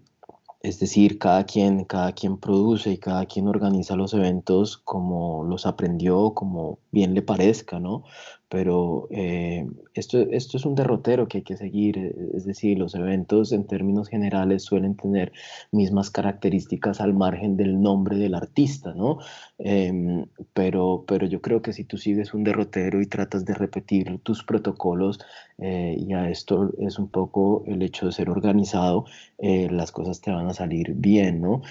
C: es decir, cada quien, cada quien produce y cada quien organiza los eventos como los aprendió, como bien le parezca, ¿no? Pero eh, esto, esto es un derrotero que hay que seguir, eh, es decir, los eventos en términos generales suelen tener mismas características al margen del nombre del artista, ¿no? Em, pero, pero yo creo que si tú sigues un derrotero y tratas de repetir tus protocolos, eh, y a esto es un poco el hecho de ser organizado, las cosas te van a salir bien, ¿no?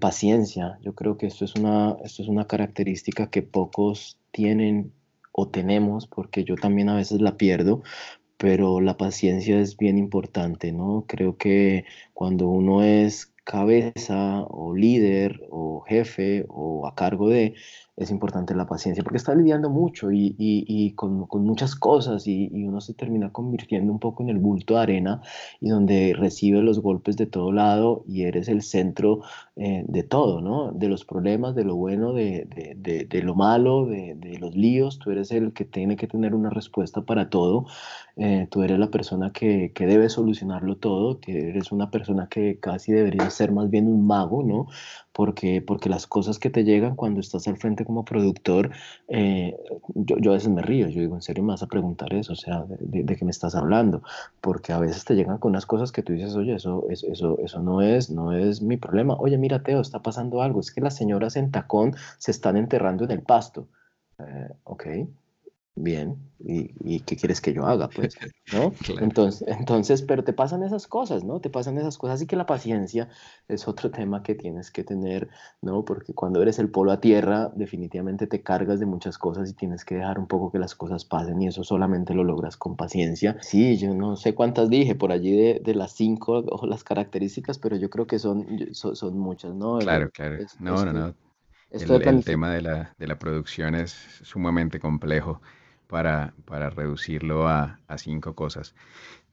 C: paciencia, yo creo que esto es, una, esto es una característica que pocos tienen o tenemos, porque yo también a veces la pierdo, pero la paciencia es bien importante, ¿no? Creo que cuando uno es cabeza o líder o jefe o a cargo de, es importante la paciencia, porque está lidiando mucho y, y, con, con, muchas cosas y, y, uno se termina convirtiendo un poco en el bulto de arena y donde recibe los golpes de todo lado y eres el centro eh, de todo, ¿no? De los problemas, de lo bueno, de, de, de, lo malo, de, los líos, tú eres el que tiene que tener una respuesta para todo, eh, tú eres la persona que, que debe solucionarlo todo, que eres una persona que casi debería ser más bien un mago, ¿no? Porque, porque las cosas que te llegan cuando estás al frente como productor, eh, yo, yo, a veces me río, yo digo, ¿en serio me vas a preguntar eso? O sea, ¿de, qué me estás hablando? Porque a veces te llegan con unas cosas que tú dices, oye, eso, eso, eso no, es, no es mi problema. Oye, mira, Teo, está pasando algo, es que las señoras en tacón se están enterrando en el pasto. Eh, ok, bien, ¿Y, qué quieres que yo haga? Pues, ¿no? Entonces, entonces, pero te pasan esas cosas, ¿no? Te pasan esas cosas. Así que la paciencia es otro tema que tienes que tener, ¿no? Porque cuando eres el polo a tierra, definitivamente te cargas de muchas cosas y tienes que dejar un poco que las cosas pasen y eso solamente lo logras con paciencia. Sí, yo no sé cuántas dije por allí de, de las cinco o las características, pero yo creo que son, son, muchas, ¿no?
B: Claro, claro. no, no, no. El, tema de la, de la producción es sumamente complejo para, para reducirlo a, a, cinco cosas.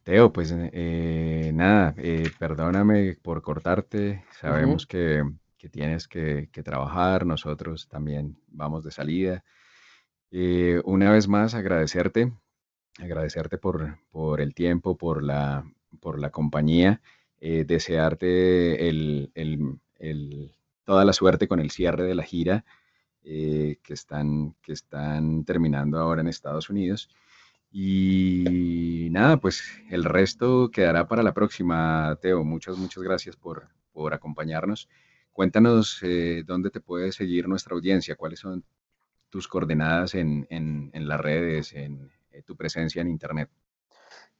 B: Teo, pues eh, nada, eh, perdóname por cortarte, sabemos que, que, tienes que, que, trabajar, nosotros también vamos de salida. Eh, una vez más, agradecerte, agradecerte por, por el tiempo, por la, por la compañía, desearte el, el, el, toda la suerte con el cierre de la gira eh, que, están, que están terminando ahora en Estados Unidos. Y nada, pues el resto quedará para la próxima, Teo. Muchas, muchas gracias por, por acompañarnos. Cuéntanos eh, dónde te puede seguir nuestra audiencia, cuáles son tus coordenadas en, en, en las redes, en eh, tu presencia en Internet.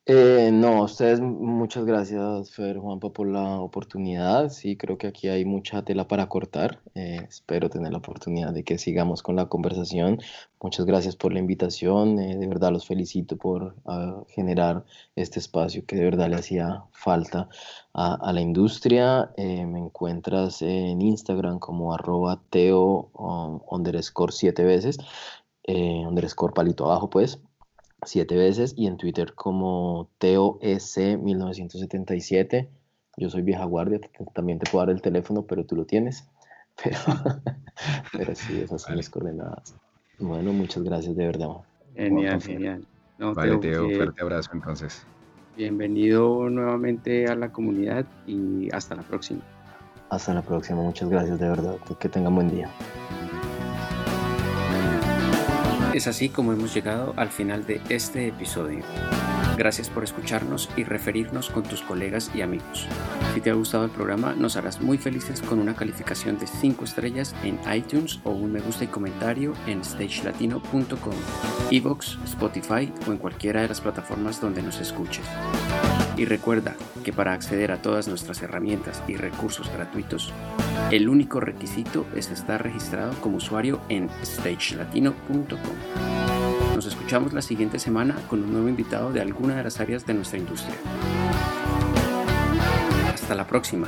C: Eh, no, ustedes muchas gracias, Fer Juanpa, por la oportunidad. Sí, creo que aquí hay mucha tela para cortar. Eh, espero tener la oportunidad de que sigamos con la conversación. Muchas gracias por la invitación. Eh, de verdad los felicito por ah, generar este espacio que de verdad le hacía falta a, la industria. me encuentras en Instagram como arroba teo um, underscore siete veces, underscore palito abajo, pues siete veces y en Twitter como TOS1977. Yo soy vieja guardia, también te puedo dar el teléfono, pero tú lo tienes. Pero, pero sí, esas son mis coordenadas. Bueno, muchas gracias de verdad.
A: Genial, genial.
B: vale, Teo, un fuerte abrazo entonces.
A: Bienvenido nuevamente a la comunidad y hasta la próxima.
C: Hasta la próxima, muchas gracias de verdad. Que tengan buen día.
D: Es así como hemos llegado al final de este episodio.
A: Gracias por escucharnos y referirnos con tus colegas y amigos. Si te ha gustado el programa, nos harás muy felices con una calificación de 5 estrellas en iTunes o un me gusta y comentario en stagelatino.com, Evox, Spotify o en cualquiera de las plataformas donde nos escuches. Y recuerda que para acceder a todas nuestras herramientas y recursos gratuitos, el único requisito es estar registrado como usuario en stagelatino.com. Nos escuchamos la siguiente semana con un nuevo invitado de alguna de las áreas de nuestra industria. Hasta la próxima.